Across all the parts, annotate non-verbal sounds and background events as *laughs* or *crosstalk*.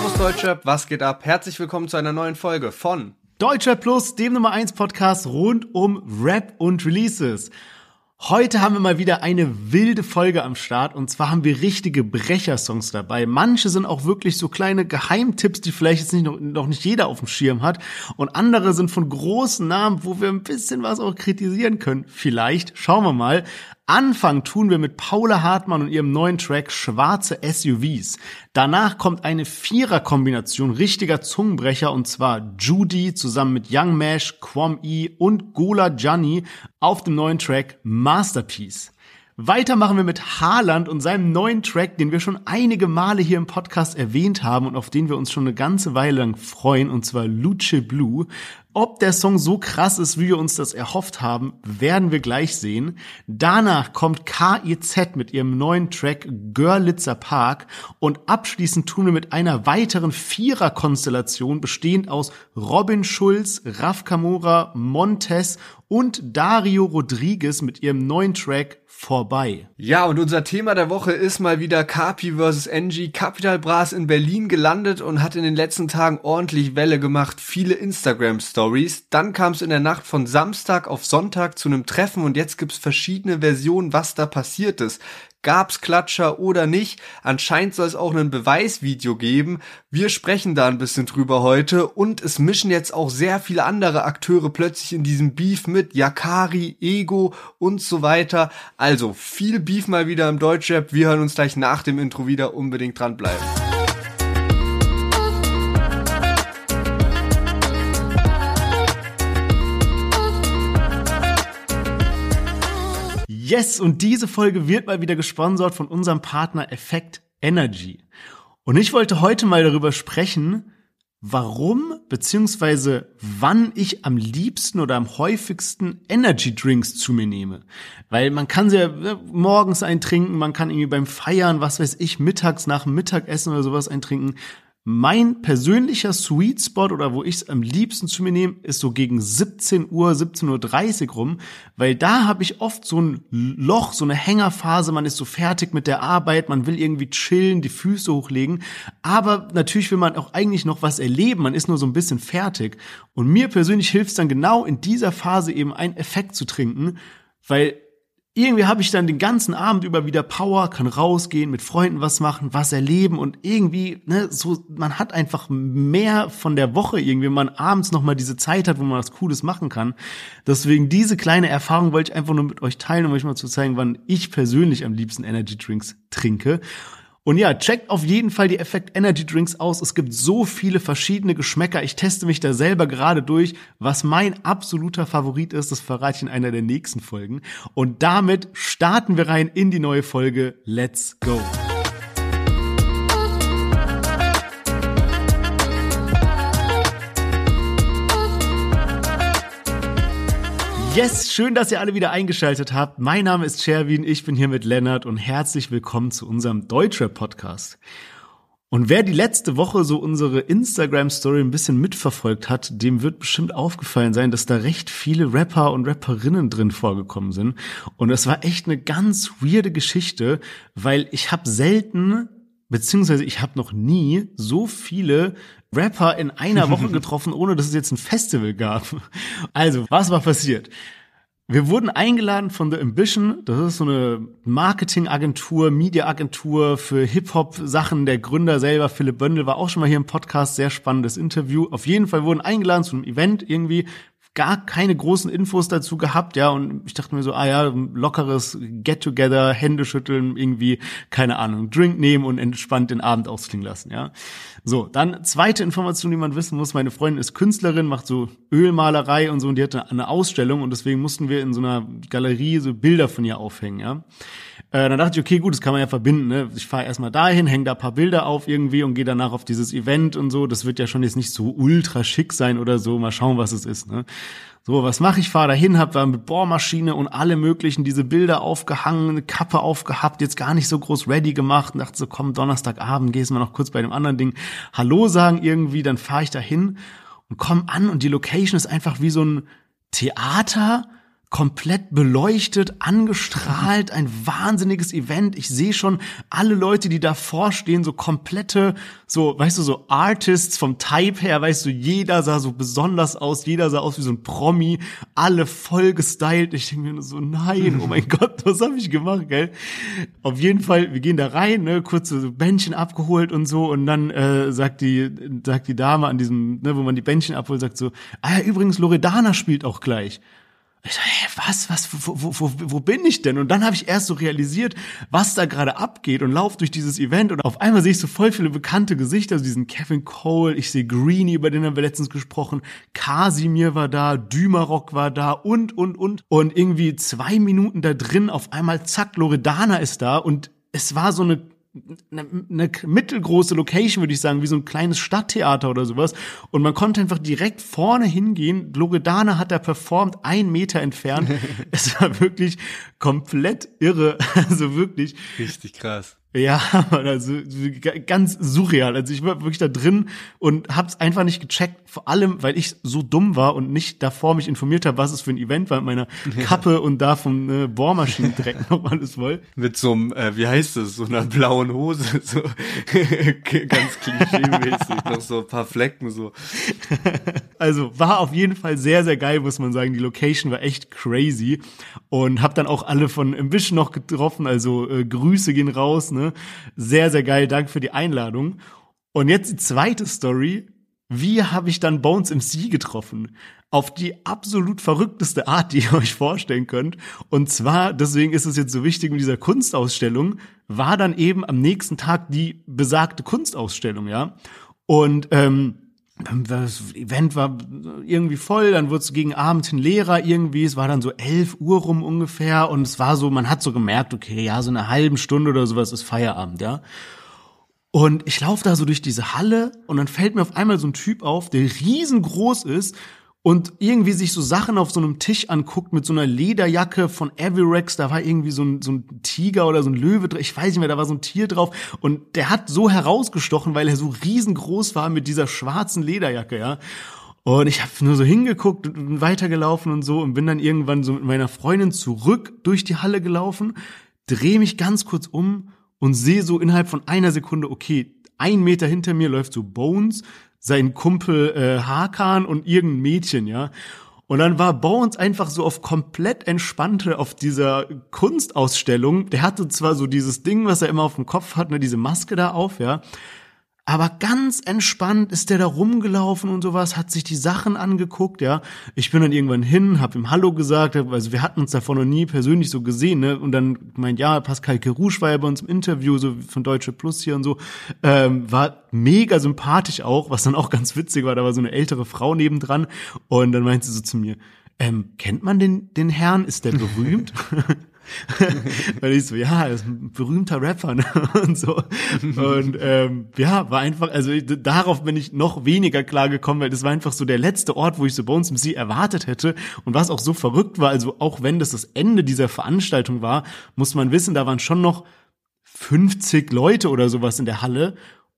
Servus Deutschrap, was geht ab? Herzlich willkommen zu einer neuen Folge von Deutschrap Plus, dem Nummer 1 Podcast rund um Rap und Releases. Heute haben wir mal wieder eine wilde Folge am Start und zwar haben wir richtige Brechersongs dabei. Manche sind auch wirklich so kleine Geheimtipps, die vielleicht jetzt nicht noch, noch nicht jeder auf dem Schirm hat und andere sind von großen Namen, wo wir ein bisschen was auch kritisieren können. Vielleicht, schauen wir mal. Anfang tun wir mit Paula Hartmann und ihrem neuen Track Schwarze SUVs. Danach kommt eine Vierer-Kombination richtiger Zungenbrecher und zwar Judy zusammen mit Young Mash, Quam E und Gola Gianni auf dem neuen Track Masterpiece. Weiter machen wir mit Haaland und seinem neuen Track, den wir schon einige Male hier im Podcast erwähnt haben und auf den wir uns schon eine ganze Weile lang freuen, und zwar Luce Blue. Ob der Song so krass ist, wie wir uns das erhofft haben, werden wir gleich sehen. Danach kommt KIZ mit ihrem neuen Track Görlitzer Park und abschließend tun wir mit einer weiteren Vierer-Konstellation bestehend aus Robin Schulz, Raf Kamora, Montes und Dario Rodriguez mit ihrem neuen Track vorbei. Ja, und unser Thema der Woche ist mal wieder Capi vs. NG. Capital Bras in Berlin gelandet und hat in den letzten Tagen ordentlich Welle gemacht. Viele Instagram-Stories. Dann kam es in der Nacht von Samstag auf Sonntag zu einem Treffen und jetzt gibt's verschiedene Versionen, was da passiert ist gab's Klatscher oder nicht. Anscheinend soll es auch ein Beweisvideo geben. Wir sprechen da ein bisschen drüber heute und es mischen jetzt auch sehr viele andere Akteure plötzlich in diesem Beef mit. Yakari, Ego und so weiter. Also viel Beef mal wieder im Deutschrap. Wir hören uns gleich nach dem Intro wieder. Unbedingt dranbleiben. Yes, und diese Folge wird mal wieder gesponsert von unserem Partner Effect Energy. Und ich wollte heute mal darüber sprechen, warum beziehungsweise wann ich am liebsten oder am häufigsten Energy Drinks zu mir nehme. Weil man kann sie ja ne, morgens eintrinken, man kann irgendwie beim Feiern, was weiß ich, mittags nach dem Mittagessen oder sowas eintrinken. Mein persönlicher Sweet Spot oder wo ich es am liebsten zu mir nehme, ist so gegen 17 Uhr, 17.30 Uhr rum, weil da habe ich oft so ein Loch, so eine Hängerphase, man ist so fertig mit der Arbeit, man will irgendwie chillen, die Füße hochlegen, aber natürlich will man auch eigentlich noch was erleben, man ist nur so ein bisschen fertig. Und mir persönlich hilft es dann genau in dieser Phase eben einen Effekt zu trinken, weil irgendwie habe ich dann den ganzen Abend über wieder Power, kann rausgehen, mit Freunden was machen, was erleben und irgendwie, ne, so, man hat einfach mehr von der Woche irgendwie, wenn man abends nochmal diese Zeit hat, wo man was Cooles machen kann. Deswegen diese kleine Erfahrung wollte ich einfach nur mit euch teilen, um euch mal zu zeigen, wann ich persönlich am liebsten Energy Drinks trinke. Und ja, checkt auf jeden Fall die Effekt Energy Drinks aus. Es gibt so viele verschiedene Geschmäcker. Ich teste mich da selber gerade durch. Was mein absoluter Favorit ist, das verrate ich in einer der nächsten Folgen. Und damit starten wir rein in die neue Folge. Let's go! Yes, schön, dass ihr alle wieder eingeschaltet habt. Mein Name ist Sherwin, ich bin hier mit Lennart und herzlich willkommen zu unserem Deutschrap Podcast. Und wer die letzte Woche so unsere Instagram Story ein bisschen mitverfolgt hat, dem wird bestimmt aufgefallen sein, dass da recht viele Rapper und Rapperinnen drin vorgekommen sind. Und es war echt eine ganz weirde Geschichte, weil ich habe selten beziehungsweise ich habe noch nie so viele Rapper in einer Woche *laughs* getroffen, ohne dass es jetzt ein Festival gab. Also, was war passiert? Wir wurden eingeladen von The Ambition. Das ist so eine Marketingagentur, Mediaagentur für Hip-Hop-Sachen. Der Gründer selber, Philipp Böndel, war auch schon mal hier im Podcast. Sehr spannendes Interview. Auf jeden Fall wurden eingeladen zu einem Event irgendwie gar keine großen Infos dazu gehabt, ja, und ich dachte mir so, ah ja, lockeres Get-Together, Hände schütteln, irgendwie, keine Ahnung, Drink nehmen und entspannt den Abend ausklingen lassen, ja. So, dann zweite Information, die man wissen muss, meine Freundin ist Künstlerin, macht so Ölmalerei und so, und die hatte eine Ausstellung und deswegen mussten wir in so einer Galerie so Bilder von ihr aufhängen, ja. Äh, dann dachte ich, okay, gut, das kann man ja verbinden. Ne? Ich fahre erstmal dahin, hänge da paar Bilder auf irgendwie und gehe danach auf dieses Event und so. Das wird ja schon jetzt nicht so ultra schick sein oder so. Mal schauen, was es ist. Ne? So, was mache ich? Fahre dahin, hab da mit Bohrmaschine und alle möglichen diese Bilder aufgehangen, eine Kappe aufgehabt, jetzt gar nicht so groß ready gemacht und dachte so, komm, Donnerstagabend gehst mal noch kurz bei dem anderen Ding Hallo sagen irgendwie, dann fahre ich dahin und komm an und die Location ist einfach wie so ein Theater komplett beleuchtet, angestrahlt, ein wahnsinniges Event. Ich sehe schon alle Leute, die davor stehen, so komplette, so, weißt du, so Artists vom Type her, weißt du, jeder sah so besonders aus, jeder sah aus wie so ein Promi, alle voll gestylt. Ich denke mir nur so, nein, oh mein *laughs* Gott, was habe ich gemacht, gell? Auf jeden Fall, wir gehen da rein, ne, kurze so Bändchen abgeholt und so und dann äh, sagt die sagt die Dame an diesem, ne, wo man die Bändchen abholt, sagt so, ah ja, übrigens Loredana spielt auch gleich. Ich so, hä, was, was, wo, wo, wo, wo bin ich denn? Und dann habe ich erst so realisiert, was da gerade abgeht und lauf durch dieses Event und auf einmal sehe ich so voll viele bekannte Gesichter, also diesen Kevin Cole, ich sehe Greenie, über den haben wir letztens gesprochen, Kasimir war da, Dümerok war da und, und, und. Und irgendwie zwei Minuten da drin, auf einmal zack, Loredana ist da und es war so eine eine, eine mittelgroße Location, würde ich sagen, wie so ein kleines Stadttheater oder sowas. Und man konnte einfach direkt vorne hingehen. Loredana hat da performt, ein Meter entfernt. *laughs* es war wirklich komplett irre. *laughs* Also wirklich. Richtig krass. Ja, *laughs* also ganz surreal. Also ich war wirklich da drin und hab's einfach nicht gecheckt, vor allem, weil ich so dumm war und nicht davor mich informiert habe, was es für ein Event war mit meiner Kappe und da vom äh, Bohrmaschinendreck noch alles voll. Mit so einem, äh, wie heißt das, so einer blauen Hose, *laughs* so *laughs* ganz klischee-mäßig, noch so ein paar Flecken so. Also war auf jeden Fall sehr, sehr geil, muss man sagen. Die Location war echt crazy und hab dann auch alle von Ambition noch getroffen, also äh, Grüße gehen raus, ne? Sehr, sehr geil, danke für die Einladung. Und jetzt die zweite Story. Wie habe ich dann Bones MC getroffen? Auf die absolut verrückteste Art, die *laughs* ihr euch vorstellen könnt. Und zwar, deswegen ist es jetzt so wichtig mit dieser Kunstausstellung, war dann eben am nächsten Tag die besagte Kunstausstellung, ja. Und ähm, das Event war irgendwie voll, dann wurde es gegen Abend hin leerer irgendwie, es war dann so elf Uhr rum ungefähr und es war so, man hat so gemerkt, okay, ja, so eine halbe Stunde oder sowas ist Feierabend, ja. Und ich laufe da so durch diese Halle und dann fällt mir auf einmal so ein Typ auf, der riesengroß ist und irgendwie sich so Sachen auf so einem Tisch anguckt mit so einer Lederjacke von Avirex, da war irgendwie so ein, so ein Tiger oder so ein Löwe drin, ich weiß nicht mehr, da war so ein Tier drauf und der hat so herausgestochen, weil er so riesengroß war mit dieser schwarzen Lederjacke, ja. Und ich habe nur so hingeguckt und weitergelaufen und so und bin dann irgendwann so mit meiner Freundin zurück durch die Halle gelaufen, drehe mich ganz kurz um und sehe so innerhalb von einer Sekunde, okay, ein Meter hinter mir läuft so Bones, sein Kumpel äh, Hakan und irgendein Mädchen, ja. Und dann war Bones einfach so auf komplett entspannte auf dieser Kunstausstellung. Der hatte zwar so dieses Ding, was er immer auf dem Kopf hat, ne, diese Maske da auf, ja. Aber ganz entspannt ist der da rumgelaufen und sowas, hat sich die Sachen angeguckt, ja. Ich bin dann irgendwann hin, hab ihm Hallo gesagt, also wir hatten uns davor noch nie persönlich so gesehen, ne. Und dann meint, ja, Pascal Kerouche war ja bei uns im Interview, so von Deutsche Plus hier und so, ähm, war mega sympathisch auch, was dann auch *laughs* ganz witzig war, da war so eine ältere Frau nebendran und dann meint sie so zu mir, ähm, kennt man den, den Herrn? Ist der berühmt? *laughs* *laughs* Weil ich so, ja, er ist ein berühmter Rapper ne? *laughs* und so. Und ähm, ja, war einfach, also darauf bin ich noch weniger klar gekommen, weil das war einfach so der letzte Ort, wo ich so Bones MC erwartet hätte. Und was auch so verrückt war, also auch wenn das das Ende dieser Veranstaltung war, muss man wissen, da waren schon noch 50 Leute oder sowas in der Halle.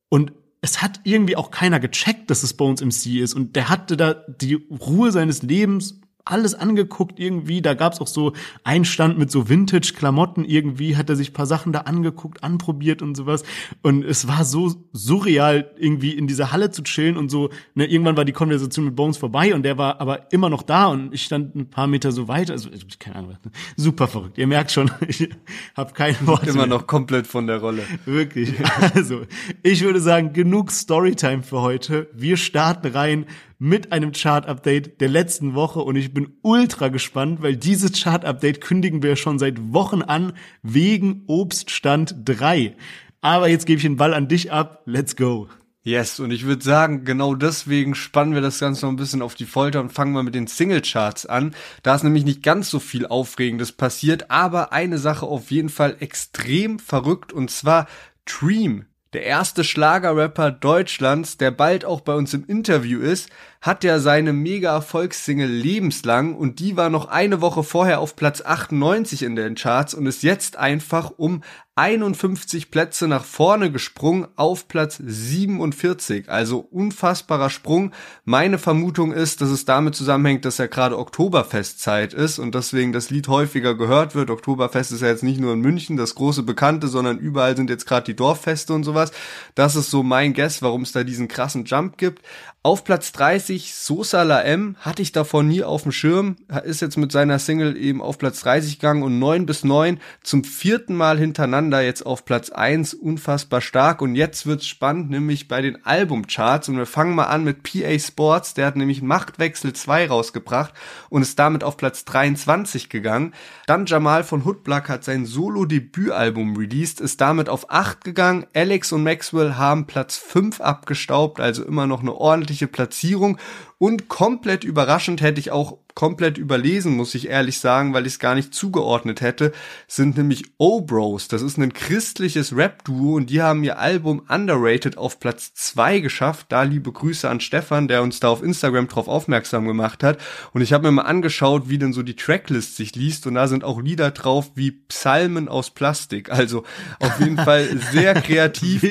Und es hat irgendwie auch keiner gecheckt, dass es Bones MC ist. Und der hatte da die Ruhe seines Lebens alles angeguckt irgendwie. Da gab's auch so einen Stand mit so Vintage-Klamotten irgendwie, hat er sich paar Sachen da angeguckt, anprobiert und sowas. Und es war so surreal, irgendwie in dieser Halle zu chillen und so. Ne, irgendwann war die Konversation mit Bones vorbei und der war aber immer noch da und ich stand ein paar Meter so weiter. Also, keine Ahnung, super verrückt. Ihr merkt schon, *laughs* ich habe kein Wort. Immer mehr. noch komplett von der Rolle. Wirklich. *laughs* Also, ich würde sagen, genug Storytime für heute. Wir starten rein mit einem Chart-Update der letzten Woche und ich bin ultra gespannt, weil dieses Chart-Update kündigen wir schon seit Wochen an wegen Obststand 3. Aber jetzt gebe ich den Ball an dich ab. Let's go. Yes, und ich würde sagen, genau deswegen spannen wir das Ganze noch ein bisschen auf die Folter und fangen mal mit den Singlecharts an. Da ist nämlich nicht ganz so viel Aufregendes passiert, aber eine Sache auf jeden Fall extrem verrückt und zwar Dream der erste Schlagerrapper Deutschlands, der bald auch bei uns im Interview ist, hat ja seine mega Erfolgssingle Lebenslang und die war noch eine Woche vorher auf Platz 98 in den Charts und ist jetzt einfach um 51 Plätze nach vorne gesprungen auf Platz 47. Also unfassbarer Sprung. Meine Vermutung ist, dass es damit zusammenhängt, dass ja gerade Oktoberfestzeit ist und deswegen das Lied häufiger gehört wird. Oktoberfest ist ja jetzt nicht nur in München das große Bekannte, sondern überall sind jetzt gerade die Dorffeste und sowas. Das ist so mein Guess, warum es da diesen krassen Jump gibt. Auf Platz 30 Sosa La M hatte ich davor nie auf dem Schirm, ist jetzt mit seiner Single eben auf Platz 30 gegangen und 9 bis 9 zum vierten Mal hintereinander jetzt auf Platz 1, unfassbar stark und jetzt wird's spannend, nämlich bei den Albumcharts und wir fangen mal an mit PA Sports, der hat nämlich Machtwechsel 2 rausgebracht und ist damit auf Platz 23 gegangen. Dann Jamal von Hoodblack hat sein Solo-Debütalbum released, ist damit auf 8 gegangen. Alex und Maxwell haben Platz 5 abgestaubt, also immer noch eine ordentliche ordentliche Platzierung. Und komplett überraschend hätte ich auch komplett überlesen, muss ich ehrlich sagen, weil ich es gar nicht zugeordnet hätte, sind nämlich O-Bros. Das ist ein christliches Rap-Duo und die haben ihr Album Underrated auf Platz zwei geschafft. Da liebe Grüße an Stefan, der uns da auf Instagram drauf aufmerksam gemacht hat. Und ich habe mir mal angeschaut, wie denn so die Tracklist sich liest und da sind auch Lieder drauf wie Psalmen aus Plastik. Also auf jeden *laughs* Fall sehr kreativ.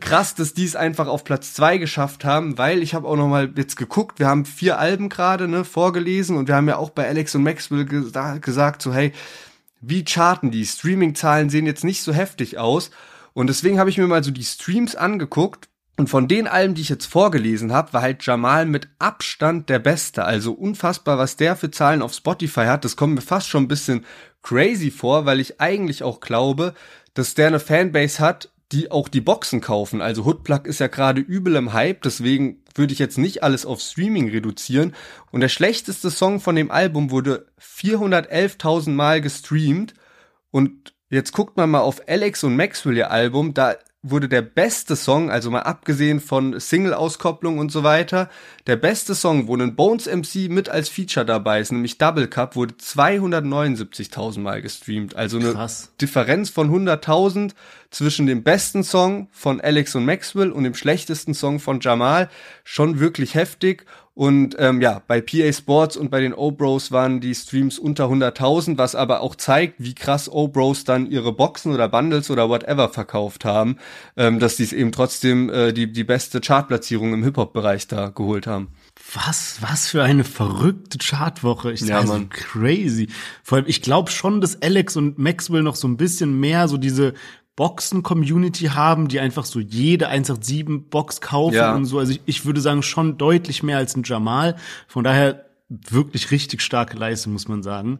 Krass, dass die es einfach auf Platz zwei geschafft haben, weil ich habe auch noch mal jetzt geguckt, wir haben vier Alben gerade ne, vorgelesen und wir haben ja auch bei Alex und Maxwell gesa gesagt, so hey, wie charten die? Streaming-Zahlen sehen jetzt nicht so heftig aus. Und deswegen habe ich mir mal so die Streams angeguckt. Und von den Alben, die ich jetzt vorgelesen habe, war halt Jamal mit Abstand der Beste. Also unfassbar, was der für Zahlen auf Spotify hat. Das kommt mir fast schon ein bisschen crazy vor, weil ich eigentlich auch glaube, dass der eine Fanbase hat, die auch die Boxen kaufen. Also Hoodplug ist ja gerade übel im Hype, deswegen würde ich jetzt nicht alles auf Streaming reduzieren. Und der schlechteste Song von dem Album wurde 411.000 Mal gestreamt. Und jetzt guckt man mal auf Alex und Maxwell ihr Album, da wurde der beste Song, also mal abgesehen von Single-Auskopplung und so weiter, der beste Song, wo ein Bones MC mit als Feature dabei ist, nämlich Double Cup, wurde 279.000 Mal gestreamt. Also eine Krass. Differenz von 100.000 zwischen dem besten Song von Alex und Maxwell und dem schlechtesten Song von Jamal. Schon wirklich heftig. Und ähm, ja, bei PA Sports und bei den O-Bros waren die Streams unter 100.000, was aber auch zeigt, wie krass O-Bros dann ihre Boxen oder Bundles oder whatever verkauft haben, ähm, dass die es eben trotzdem äh, die, die beste Chartplatzierung im Hip-Hop-Bereich da geholt haben. Was, was für eine verrückte Chartwoche. Ich ja, also crazy. Vor allem, ich glaube schon, dass Alex und Maxwell noch so ein bisschen mehr so diese Boxen-Community haben, die einfach so jede 187-Box kaufen ja. und so. Also ich, ich würde sagen, schon deutlich mehr als ein Jamal. Von daher wirklich richtig starke Leistung, muss man sagen.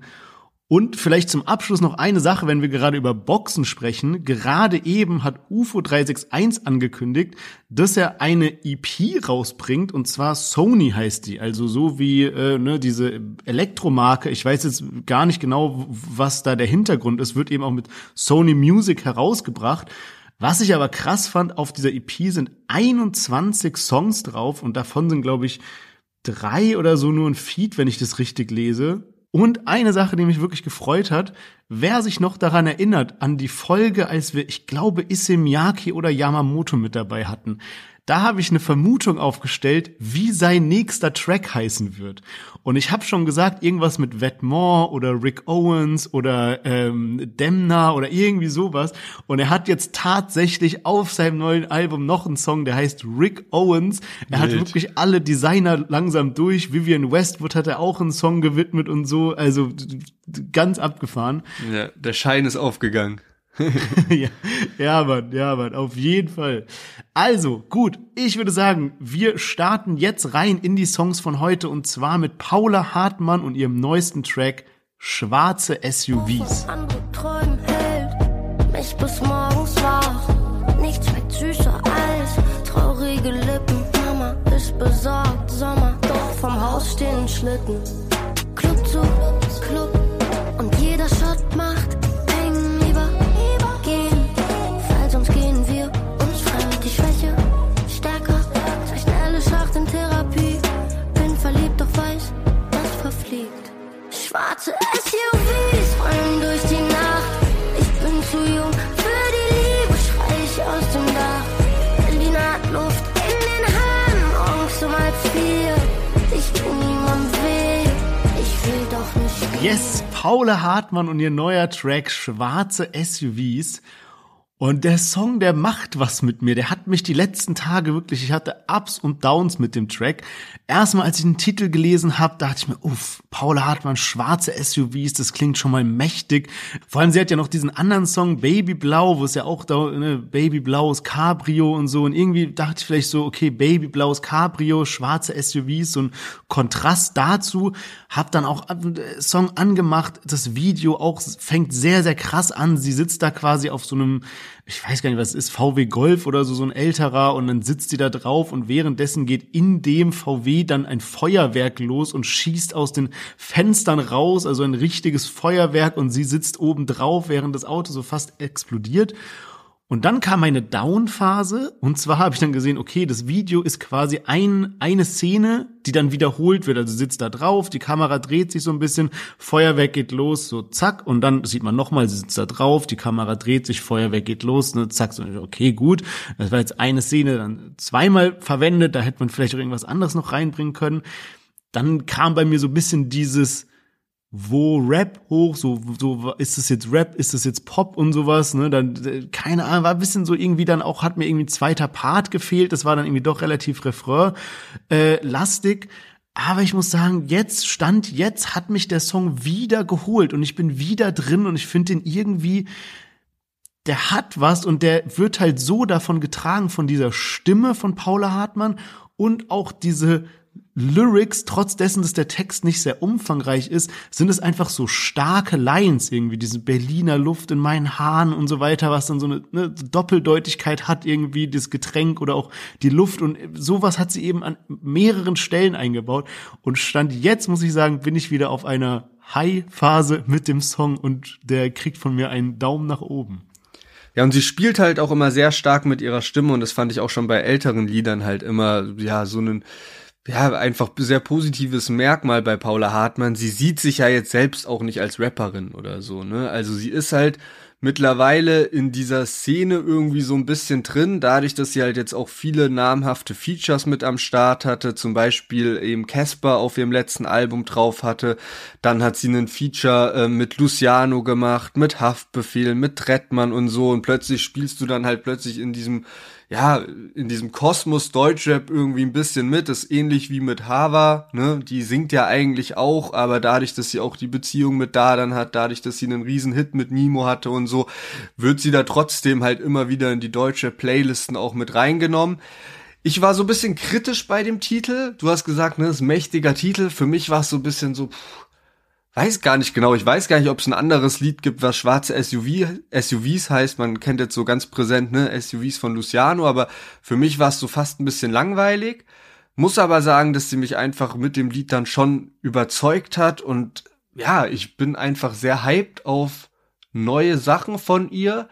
Und vielleicht zum Abschluss noch eine Sache, wenn wir gerade über Boxen sprechen. Gerade eben hat UFO 361 angekündigt, dass er eine EP rausbringt und zwar Sony heißt die, also so wie äh, ne, diese Elektromarke. Ich weiß jetzt gar nicht genau, was da der Hintergrund ist. Wird eben auch mit Sony Music herausgebracht. Was ich aber krass fand, auf dieser EP sind 21 Songs drauf und davon sind glaube ich drei oder so nur ein Feed, wenn ich das richtig lese. Und eine Sache, die mich wirklich gefreut hat, wer sich noch daran erinnert, an die Folge, als wir, ich glaube, Issey Miyake oder Yamamoto mit dabei hatten. Da habe ich eine Vermutung aufgestellt, wie sein nächster Track heißen wird. Und ich habe schon gesagt, irgendwas mit Vetmore oder Rick Owens oder ähm, Demna oder irgendwie sowas. Und er hat jetzt tatsächlich auf seinem neuen Album noch einen Song, der heißt Rick Owens. Er Wild. hat wirklich alle Designer langsam durch. Vivian Westwood hat er auch einen Song gewidmet und so. Also ganz abgefahren. Ja, der Schein ist aufgegangen. *laughs* ja, ja, Mann, ja, Mann, auf jeden Fall. Also, gut, ich würde sagen, wir starten jetzt rein in die Songs von heute und zwar mit Paula Hartmann und ihrem neuesten Track Schwarze SUVs. Besorgt, Sommer, doch vom Haus stehen Schlitten. Club zu Schwarze SUVs rollen durch die Nacht. Ich bin zu jung für die Liebe, schrei ich aus dem Dach. Berliner Luft in den Haaren, morgens um halb vier. Ich tu niemand weh, ich will doch nicht. Yes, Paula Hartmann und ihr neuer Track Schwarze SUVs. Und der Song, der macht was mit mir. Der hat mich die letzten Tage wirklich, ich hatte Ups und Downs mit dem Track. Erstmal, als ich den Titel gelesen habe, dachte ich mir, uff, Paula Hartmann, schwarze SUVs, das klingt schon mal mächtig. Vor allem, sie hat ja noch diesen anderen Song, Baby Blau, wo es ja auch da, ne, Baby Blaues Cabrio und so. Und irgendwie dachte ich vielleicht so, okay, Baby Blaues Cabrio, schwarze SUVs, so ein Kontrast dazu. Hab dann auch äh, Song angemacht. Das Video auch fängt sehr, sehr krass an. Sie sitzt da quasi auf so einem ich weiß gar nicht, was es ist, VW Golf oder so, so ein älterer und dann sitzt sie da drauf und währenddessen geht in dem VW dann ein Feuerwerk los und schießt aus den Fenstern raus, also ein richtiges Feuerwerk und sie sitzt oben drauf, während das Auto so fast explodiert und dann kam eine Down-Phase und zwar habe ich dann gesehen, okay, das Video ist quasi ein, eine Szene, die dann wiederholt wird. Also sitzt da drauf, die Kamera dreht sich so ein bisschen, Feuerwerk geht los, so zack und dann sieht man nochmal, sitzt da drauf, die Kamera dreht sich, Feuerwerk geht los, ne, zack, so, okay, gut. Das war jetzt eine Szene dann zweimal verwendet, da hätte man vielleicht auch irgendwas anderes noch reinbringen können. Dann kam bei mir so ein bisschen dieses wo Rap hoch, so, so, ist es jetzt Rap, ist es jetzt Pop und sowas, ne, dann, keine Ahnung, war ein bisschen so irgendwie dann auch, hat mir irgendwie ein zweiter Part gefehlt, das war dann irgendwie doch relativ Refrain, äh, lastig, aber ich muss sagen, jetzt, Stand jetzt hat mich der Song wieder geholt und ich bin wieder drin und ich finde den irgendwie, der hat was und der wird halt so davon getragen von dieser Stimme von Paula Hartmann und auch diese Lyrics, trotz dessen, dass der Text nicht sehr umfangreich ist, sind es einfach so starke Lines irgendwie, diese Berliner Luft in meinen Haaren und so weiter, was dann so eine, eine Doppeldeutigkeit hat irgendwie, das Getränk oder auch die Luft und sowas hat sie eben an mehreren Stellen eingebaut und stand jetzt, muss ich sagen, bin ich wieder auf einer High-Phase mit dem Song und der kriegt von mir einen Daumen nach oben. Ja, und sie spielt halt auch immer sehr stark mit ihrer Stimme und das fand ich auch schon bei älteren Liedern halt immer, ja, so einen, ja, einfach sehr positives Merkmal bei Paula Hartmann. Sie sieht sich ja jetzt selbst auch nicht als Rapperin oder so, ne? Also sie ist halt mittlerweile in dieser Szene irgendwie so ein bisschen drin, dadurch, dass sie halt jetzt auch viele namhafte Features mit am Start hatte, zum Beispiel eben Casper auf ihrem letzten Album drauf hatte, dann hat sie einen Feature äh, mit Luciano gemacht, mit Haftbefehl, mit Trettmann und so und plötzlich spielst du dann halt plötzlich in diesem ja, in diesem Kosmos Deutschrap irgendwie ein bisschen mit. Ist ähnlich wie mit Hava, ne? Die singt ja eigentlich auch, aber dadurch, dass sie auch die Beziehung mit Dadan hat, dadurch, dass sie einen riesen Hit mit Nimo hatte und so, wird sie da trotzdem halt immer wieder in die deutsche Playlisten auch mit reingenommen. Ich war so ein bisschen kritisch bei dem Titel. Du hast gesagt, ne, ist ein mächtiger Titel. Für mich war es so ein bisschen so, pff, weiß gar nicht genau. Ich weiß gar nicht, ob es ein anderes Lied gibt, was schwarze SUV, SUVs heißt. Man kennt jetzt so ganz präsent, ne, SUVs von Luciano, aber für mich war es so fast ein bisschen langweilig. Muss aber sagen, dass sie mich einfach mit dem Lied dann schon überzeugt hat und ja, ich bin einfach sehr hyped auf neue Sachen von ihr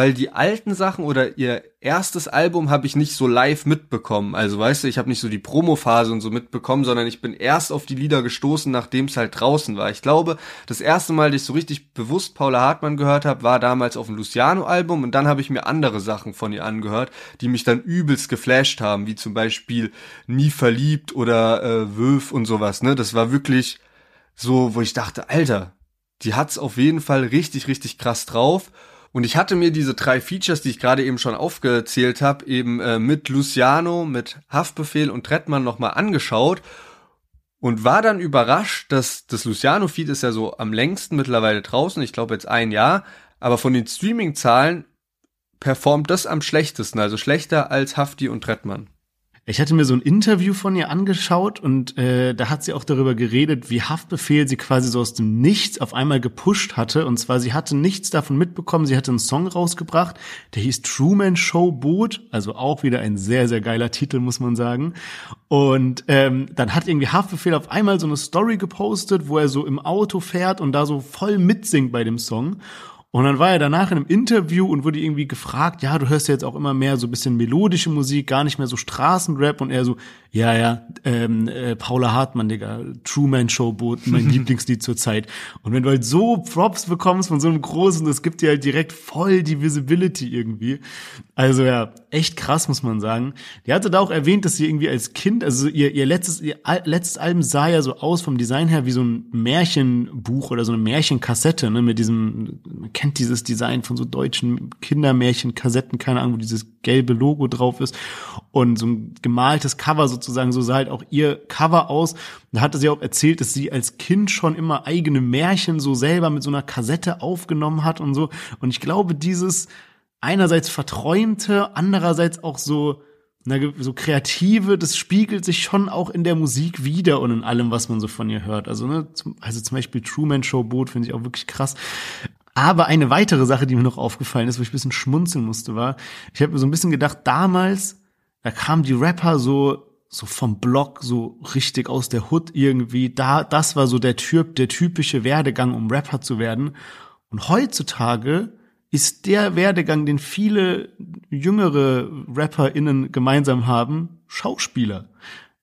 weil die alten Sachen oder ihr erstes Album habe ich nicht so live mitbekommen. Also weißt du, ich habe nicht so die Promophase und so mitbekommen, sondern ich bin erst auf die Lieder gestoßen, nachdem es halt draußen war. Ich glaube, das erste Mal, dass ich so richtig bewusst Paula Hartmann gehört habe, war damals auf dem Luciano-Album und dann habe ich mir andere Sachen von ihr angehört, die mich dann übelst geflasht haben, wie zum Beispiel Nie verliebt oder äh, Wölf und sowas. Ne, das war wirklich so, wo ich dachte, Alter, die hat's auf jeden Fall richtig, richtig krass drauf. Und ich hatte mir diese drei Features, die ich gerade eben schon aufgezählt habe, eben äh, mit Luciano, mit Haftbefehl und Trettmann nochmal angeschaut und war dann überrascht, dass das Luciano-Feed ist ja so am längsten mittlerweile draußen, ich glaube jetzt ein Jahr, aber von den Streaming-Zahlen performt das am schlechtesten, also schlechter als Hafti und Trettmann. Ich hatte mir so ein Interview von ihr angeschaut und äh, da hat sie auch darüber geredet, wie Haftbefehl sie quasi so aus dem Nichts auf einmal gepusht hatte. Und zwar, sie hatte nichts davon mitbekommen. Sie hatte einen Song rausgebracht, der hieß Truman Show Boot, also auch wieder ein sehr, sehr geiler Titel, muss man sagen. Und ähm, dann hat irgendwie Haftbefehl auf einmal so eine Story gepostet, wo er so im Auto fährt und da so voll mitsingt bei dem Song. Und dann war er danach in einem Interview und wurde irgendwie gefragt, ja, du hörst ja jetzt auch immer mehr so ein bisschen melodische Musik, gar nicht mehr so Straßenrap und er so, ja, ja, ähm, äh, Paula Hartmann, Digga, Truman Show Boot, mein *laughs* Lieblingslied zur Zeit. Und wenn du halt so Props bekommst von so einem großen, das gibt dir halt direkt voll die Visibility irgendwie. Also ja, echt krass, muss man sagen. Die hatte da auch erwähnt, dass sie irgendwie als Kind, also ihr, ihr letztes, ihr letztes Album sah ja so aus vom Design her wie so ein Märchenbuch oder so eine Märchenkassette, ne, mit diesem, kennt dieses Design von so deutschen Kindermärchenkassetten, keine Ahnung, wo dieses gelbe Logo drauf ist und so ein gemaltes Cover sozusagen, so sah halt auch ihr Cover aus. Da hatte sie auch erzählt, dass sie als Kind schon immer eigene Märchen so selber mit so einer Kassette aufgenommen hat und so. Und ich glaube, dieses einerseits verträumte, andererseits auch so na, so kreative, das spiegelt sich schon auch in der Musik wieder und in allem, was man so von ihr hört. Also, ne, zum, also zum Beispiel Truman Show Boot finde ich auch wirklich krass. Aber eine weitere Sache, die mir noch aufgefallen ist, wo ich ein bisschen schmunzeln musste, war, ich habe mir so ein bisschen gedacht, damals, da kamen die Rapper so so vom Block, so richtig aus der Hood irgendwie. Da, das war so der Typ, der typische Werdegang, um Rapper zu werden. Und heutzutage ist der Werdegang, den viele jüngere RapperInnen gemeinsam haben, Schauspieler.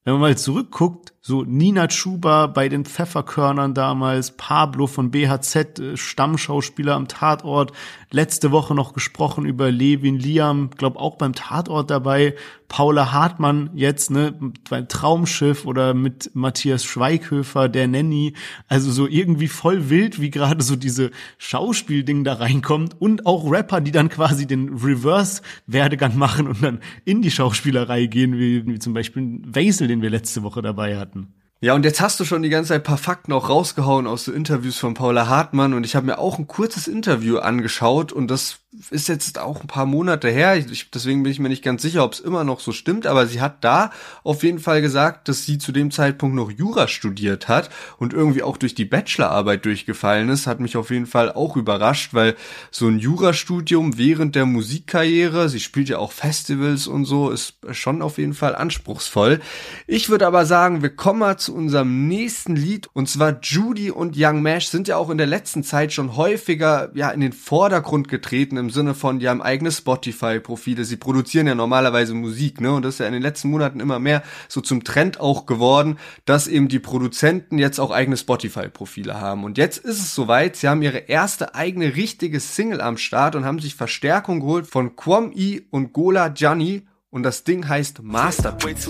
Wenn man mal zurückguckt, so Nina Chuba bei den Pfefferkörnern damals, Pablo von BHZ, äh, Stammschauspieler am Tatort, letzte Woche noch gesprochen über Levin Liam, glaub auch beim Tatort dabei, Paula Hartmann jetzt, ne, beim Traumschiff oder mit Matthias Schweighöfer, der Nanny, also so irgendwie voll wild, wie gerade so diese Schauspielding da reinkommt. Und auch Rapper, die dann quasi den Reverse-Werdegang machen und dann in die Schauspielerei gehen, wie, wie zum Beispiel Weisel, den wir letzte Woche dabei hatten. Ja, und jetzt hast du schon die ganze Zeit paar Fakten auch rausgehauen aus so Interviews von Paula Hartmann. Und ich habe mir auch ein kurzes Interview angeschaut und das ist jetzt auch ein paar Monate her, ich, deswegen bin ich mir nicht ganz sicher, ob es immer noch so stimmt, aber sie hat da auf jeden Fall gesagt, dass sie zu dem Zeitpunkt noch Jura studiert hat und irgendwie auch durch die Bachelorarbeit durchgefallen ist, hat mich auf jeden Fall auch überrascht, weil so ein Jurastudium während der Musikkarriere, sie spielt ja auch Festivals und so, ist schon auf jeden Fall anspruchsvoll. Ich würde aber sagen, wir kommen mal zu unserem nächsten Lied und zwar Judy und Young Mash sind ja auch in der letzten Zeit schon häufiger ja in den Vordergrund getreten im im Sinne von, die haben eigene Spotify-Profile, sie produzieren ja normalerweise Musik, ne? Und das ist ja in den letzten Monaten immer mehr so zum Trend auch geworden, dass eben die Produzenten jetzt auch eigene Spotify-Profile haben. Und jetzt ist es soweit, sie haben ihre erste eigene richtige Single am Start und haben sich Verstärkung geholt von Kwam E und Gola Gianni und das Ding heißt Masterpiece.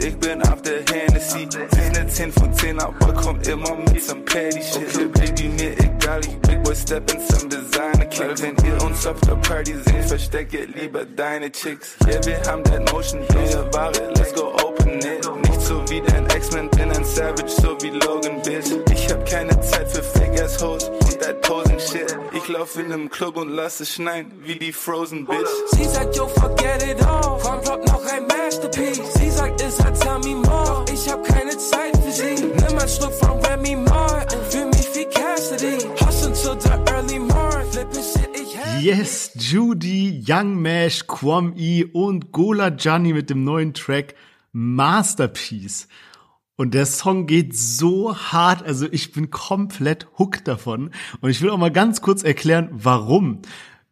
ich bin auf der Hennessy. Eine 10 von 10, aber kommt immer mit some Paddy Shit. Okay, Baby, mir egal, ich Big Boy Step in some Designer Kick. Wenn ihr uns auf der Party seht, verstecke lieber deine Chicks. Yeah, wir haben that Motion, neue Ware, let's go open it. Nicht so wie dein X-Men, bin ein Savage, so wie Logan, Bitch. Ich hab keine Zeit für Fake-Ass-Hoes und that Posing Shit. Ich lauf in nem Club und lass es schneien, wie die Frozen, Bitch. Sie sagt, yo, forget it all. Komm, noch ein Masterpiece. Sie sagt, es hat Tommy Moore. Ich hab keine Zeit für sie. Nimm ein Schluck von Remy Martin. Fühl mich wie Cassidy. Hustle till the early morning. Flippin' shit, ich Yes, Judy, Young Mash, Kwam E und Gola Gianni mit dem neuen Track Masterpiece. Und der Song geht so hart, also ich bin komplett hooked davon. Und ich will auch mal ganz kurz erklären, warum.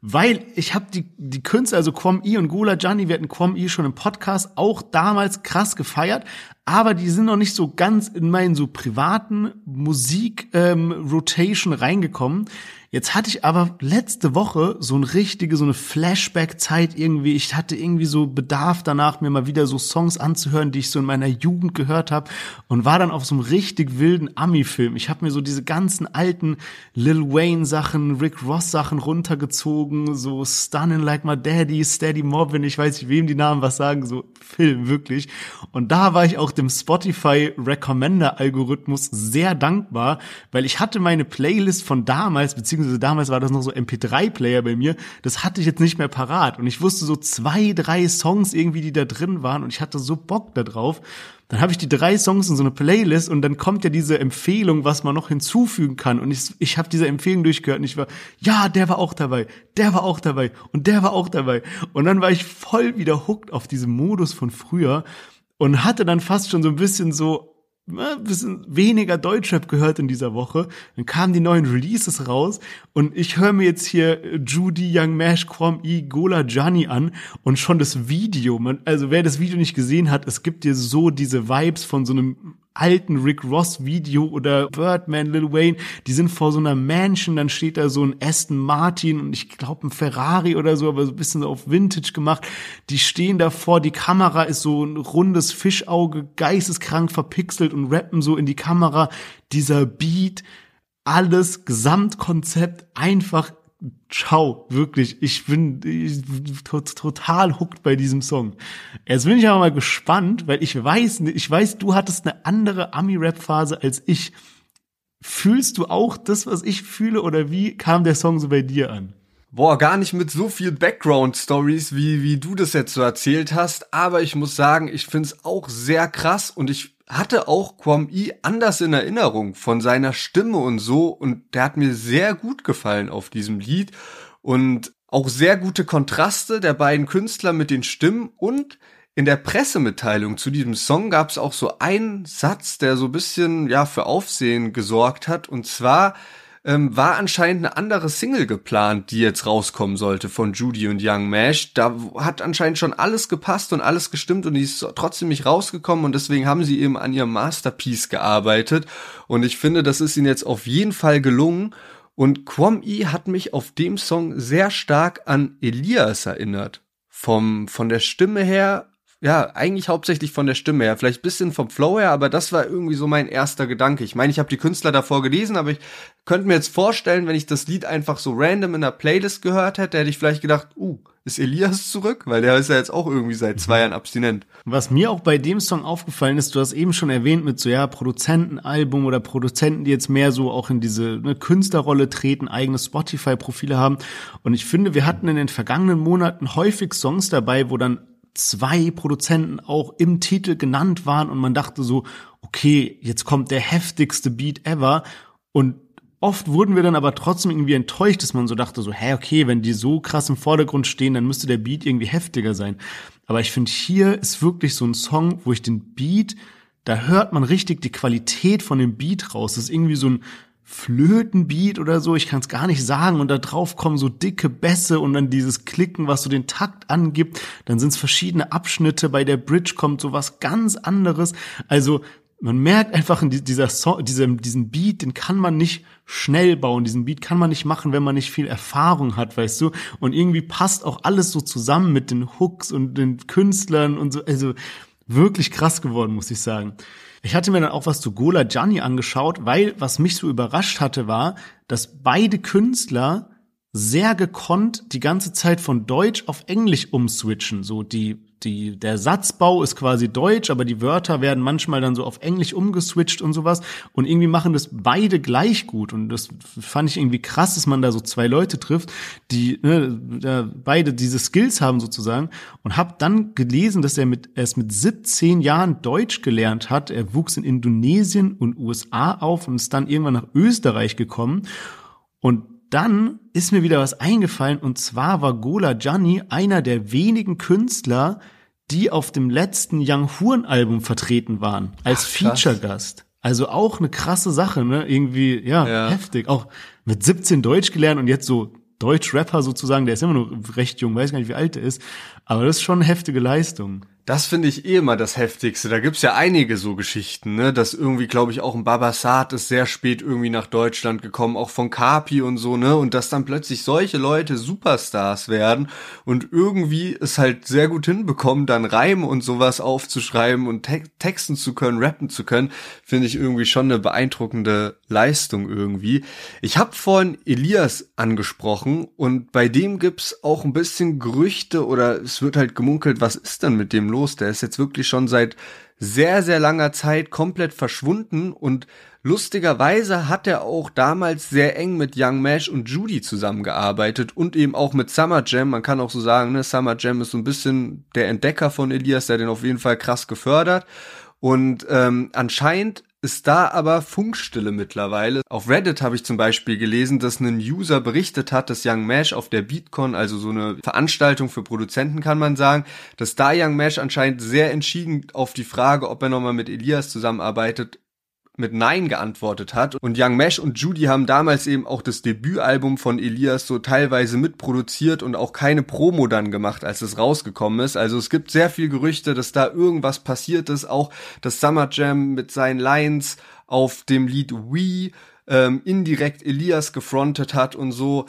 Weil ich habe die, die Künstler, also Quam E und Gula Gianni, wir hatten Quam E schon im Podcast auch damals krass gefeiert, aber die sind noch nicht so ganz in meinen so privaten Musik-Rotation ähm, reingekommen. Jetzt hatte ich aber letzte Woche so eine richtige, so eine Flashback-Zeit irgendwie. Ich hatte irgendwie so Bedarf danach, mir mal wieder so Songs anzuhören, die ich so in meiner Jugend gehört habe und war dann auf so einem richtig wilden Ami-Film. Ich habe mir so diese ganzen alten Lil Wayne-Sachen, Rick Ross-Sachen runtergezogen, so Stunning Like My Daddy, Steady Mobbin, ich weiß nicht, wem die Namen was sagen, so Film, wirklich. Und da war ich auch dem Spotify Recommender-Algorithmus sehr dankbar, weil ich hatte meine Playlist von damals, beziehungsweise beziehungsweise damals war das noch so MP3-Player bei mir, das hatte ich jetzt nicht mehr parat. Und ich wusste so zwei, drei Songs irgendwie, die da drin waren und ich hatte so Bock da drauf. Dann habe ich die drei Songs in so eine Playlist und dann kommt ja diese Empfehlung, was man noch hinzufügen kann. Und ich, ich habe diese Empfehlung durchgehört und ich war, ja, der war auch dabei, der war auch dabei und der war auch dabei. Und dann war ich voll wieder hooked auf diesen Modus von früher und hatte dann fast schon so ein bisschen so ein bisschen weniger Deutschrap gehört in dieser Woche. Dann kamen die neuen Releases raus und ich höre mir jetzt hier Judy, Young Mash, Quam E, Gola, Johnny an und schon das Video, man, also wer das Video nicht gesehen hat, es gibt dir so diese Vibes von so einem alten Rick Ross Video oder Birdman, Lil Wayne, die sind vor so einer Mansion, dann steht da so ein Aston Martin und ich glaube ein Ferrari oder so, aber so ein bisschen auf Vintage gemacht. Die stehen davor, die Kamera ist so ein rundes Fischauge, geisteskrank verpixelt und rappen so in die Kamera. Dieser Beat, alles Gesamtkonzept einfach Ciao, wirklich. Ich bin, ich total hooked bei diesem Song. Jetzt bin ich aber mal gespannt, weil ich weiß, ich weiß, du hattest eine andere Ami-Rap-Phase als ich. Fühlst du auch das, was ich fühle, oder wie kam der Song so bei dir an? Boah, gar nicht mit so viel Background-Stories, wie, wie du das jetzt so erzählt hast, aber ich muss sagen, ich find's auch sehr krass und ich hatte auch Kwam I anders in Erinnerung von seiner Stimme und so. Und der hat mir sehr gut gefallen auf diesem Lied. Und auch sehr gute Kontraste der beiden Künstler mit den Stimmen. Und in der Pressemitteilung zu diesem Song gab es auch so einen Satz, der so bisschen ja für Aufsehen gesorgt hat. Und zwar ähm, war anscheinend eine andere Single geplant, die jetzt rauskommen sollte von Judy und Young Mash. Da hat anscheinend schon alles gepasst und alles gestimmt und die ist trotzdem nicht rausgekommen und deswegen haben sie eben an ihrem Masterpiece gearbeitet. Und ich finde, das ist ihnen jetzt auf jeden Fall gelungen. Und Quam E hat mich auf dem Song sehr stark an Elias erinnert. Vom, von der Stimme her ja, eigentlich hauptsächlich von der Stimme her, vielleicht bisschen vom Flow her, aber das war irgendwie so mein erster Gedanke. Ich meine, ich habe die Künstler davor gelesen, aber ich könnte mir jetzt vorstellen, wenn ich das Lied einfach so random in der Playlist gehört hätte, hätte ich vielleicht gedacht, uh, ist Elias zurück? Weil der ist ja jetzt auch irgendwie seit zwei Jahren abstinent. Was mir auch bei dem Song aufgefallen ist, du hast eben schon erwähnt mit so, ja, Produzentenalbum oder Produzenten, die jetzt mehr so auch in diese ne, Künstlerrolle treten, eigene Spotify-Profile haben. Und ich finde, wir hatten in den vergangenen Monaten häufig Songs dabei, wo dann zwei Produzenten auch im Titel genannt waren und man dachte so, okay, jetzt kommt der heftigste Beat ever und oft wurden wir dann aber trotzdem irgendwie enttäuscht, dass man so dachte so, hä, okay, wenn die so krass im Vordergrund stehen, dann müsste der Beat irgendwie heftiger sein. Aber ich finde, hier ist wirklich so ein Song, wo ich den Beat, da hört man richtig die Qualität von dem Beat raus. Das ist irgendwie so ein Flötenbeat oder so, ich kann es gar nicht sagen. Und da drauf kommen so dicke Bässe und dann dieses Klicken, was so den Takt angibt. Dann sind es verschiedene Abschnitte. Bei der Bridge kommt so was ganz anderes. Also man merkt einfach in dieser Song, diesem, diesen Beat, den kann man nicht schnell bauen. Diesen Beat kann man nicht machen, wenn man nicht viel Erfahrung hat, weißt du? Und irgendwie passt auch alles so zusammen mit den Hooks und den Künstlern und so. Also wirklich krass geworden, muss ich sagen. Ich hatte mir dann auch was zu Gola Gianni angeschaut, weil was mich so überrascht hatte, war, dass beide Künstler sehr gekonnt die ganze Zeit von Deutsch auf Englisch umswitchen. So die die, der Satzbau ist quasi deutsch, aber die Wörter werden manchmal dann so auf Englisch umgeswitcht und sowas. Und irgendwie machen das beide gleich gut. Und das fand ich irgendwie krass, dass man da so zwei Leute trifft, die ne, beide diese Skills haben sozusagen. Und habe dann gelesen, dass er mit erst mit 17 Jahren Deutsch gelernt hat. Er wuchs in Indonesien und USA auf und ist dann irgendwann nach Österreich gekommen. Und dann ist mir wieder was eingefallen und zwar war Gola Gianni einer der wenigen Künstler, die auf dem letzten Young Horn Album vertreten waren als Feature-Gast. Also auch eine krasse Sache, ne? Irgendwie, ja, ja, heftig. Auch mit 17 Deutsch gelernt und jetzt so Deutsch-Rapper sozusagen, der ist immer noch recht jung, weiß gar nicht, wie alt er ist. Aber das ist schon eine heftige Leistung. Das finde ich eh immer das Heftigste. Da gibt's ja einige so Geschichten, ne? Dass irgendwie, glaube ich, auch ein Babasat ist sehr spät irgendwie nach Deutschland gekommen, auch von Kapi und so, ne? Und dass dann plötzlich solche Leute Superstars werden und irgendwie es halt sehr gut hinbekommen, dann Reime und sowas aufzuschreiben und te texten zu können, rappen zu können, finde ich irgendwie schon eine beeindruckende Leistung irgendwie. Ich habe vorhin Elias angesprochen und bei dem gibt's auch ein bisschen Gerüchte oder es wird halt gemunkelt, was ist denn mit dem los? Los. Der ist jetzt wirklich schon seit sehr, sehr langer Zeit komplett verschwunden und lustigerweise hat er auch damals sehr eng mit Young Mash und Judy zusammengearbeitet und eben auch mit Summer Jam. Man kann auch so sagen, ne, Summer Jam ist so ein bisschen der Entdecker von Elias, der den auf jeden Fall krass gefördert. Und ähm, anscheinend ist da aber Funkstille mittlerweile. Auf Reddit habe ich zum Beispiel gelesen, dass ein User berichtet hat, dass Young Mash auf der BeatCon, also so eine Veranstaltung für Produzenten kann man sagen, dass da Young Mash anscheinend sehr entschieden auf die Frage, ob er nochmal mit Elias zusammenarbeitet, mit Nein geantwortet hat. Und Young Mesh und Judy haben damals eben auch das Debütalbum von Elias so teilweise mitproduziert und auch keine Promo dann gemacht, als es rausgekommen ist. Also es gibt sehr viel Gerüchte, dass da irgendwas passiert ist. Auch das Summer Jam mit seinen Lines auf dem Lied We ähm, indirekt Elias gefrontet hat und so.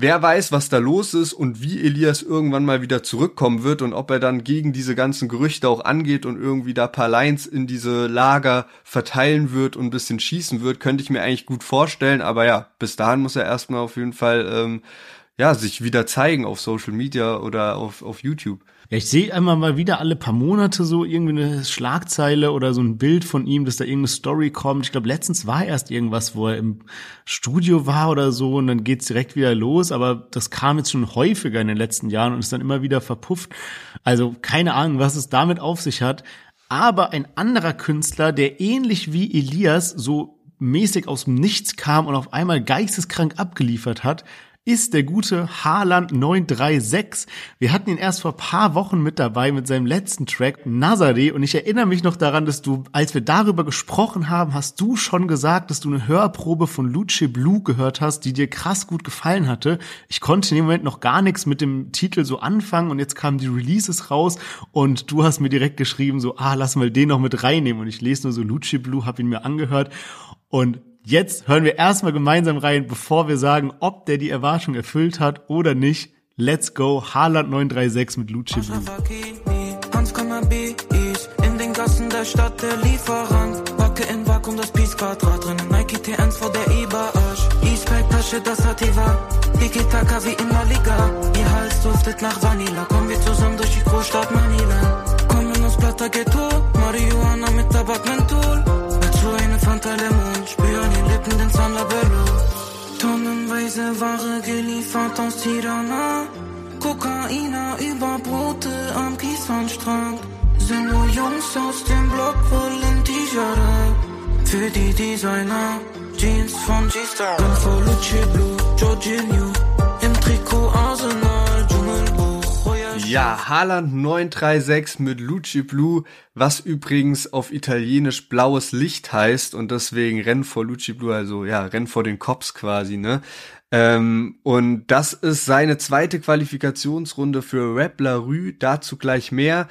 Wer weiß, was da los ist und wie Elias irgendwann mal wieder zurückkommen wird und ob er dann gegen diese ganzen Gerüchte auch angeht und irgendwie da paar Lines in diese Lager verteilen wird und ein bisschen schießen wird, könnte ich mir eigentlich gut vorstellen. Aber ja, bis dahin muss er erstmal auf jeden Fall ähm, ja sich wieder zeigen auf Social Media oder auf, auf YouTube. Ja, ich sehe einmal mal wieder alle paar Monate so irgendwie eine Schlagzeile oder so ein Bild von ihm, dass da irgendeine Story kommt. Ich glaube, letztens war erst irgendwas, wo er im Studio war oder so und dann geht's direkt wieder los. Aber das kam jetzt schon häufiger in den letzten Jahren und ist dann immer wieder verpufft. Also keine Ahnung, was es damit auf sich hat. Aber ein anderer Künstler, der ähnlich wie Elias so mäßig aus dem Nichts kam und auf einmal geisteskrank abgeliefert hat, ist der gute Haaland 936. Wir hatten ihn erst vor paar Wochen mit dabei mit seinem letzten Track Nazare und ich erinnere mich noch daran, dass du, als wir darüber gesprochen haben, hast du schon gesagt, dass du eine Hörprobe von Luce Blue gehört hast, die dir krass gut gefallen hatte. Ich konnte in dem Moment noch gar nichts mit dem Titel so anfangen und jetzt kamen die Releases raus und du hast mir direkt geschrieben so, ah, lass mal den noch mit reinnehmen und ich lese nur so Luce Blue, hab ihn mir angehört und Jetzt hören wir erstmal gemeinsam rein, bevor wir sagen, ob der die Erwartung erfüllt hat oder nicht. Let's go, Haaland 936 mit Lucci Blue. in den Gassen der Stadt der Lieferant. Backe in Vakuum, das Peace-Quadrat drin. Nike T1 vor der E-Bar-Arsch. E-Spike-Tasche, das Sativa. Tiki-Taka wie in La Liga. Ihr Hals duftet nach Vanilla. Kommen wir zusammen durch die Großstadt Manila. Kommen aus Plata Ghetto. Marihuana mit Tabakmenthol. Dazu eine Fanta Lemon. Spüren Lippen den Zahnlabello. Tonnenweise Ware geliefert aus Tirana. Kokaina über Brote am Kieswandstrand. Sind nur Jungs aus dem Block, wollen T-Shirt Für die Designer, Jeans von G-Star. Luce Blue, Jorginho. Im Trikot Arsenal. Ja, Haaland 936 mit Luci Blue, was übrigens auf Italienisch blaues Licht heißt und deswegen Renn vor Luci Blue, also ja, Renn vor den Cops quasi, ne? Ähm, und das ist seine zweite Qualifikationsrunde für Rap La Rue, dazu gleich mehr.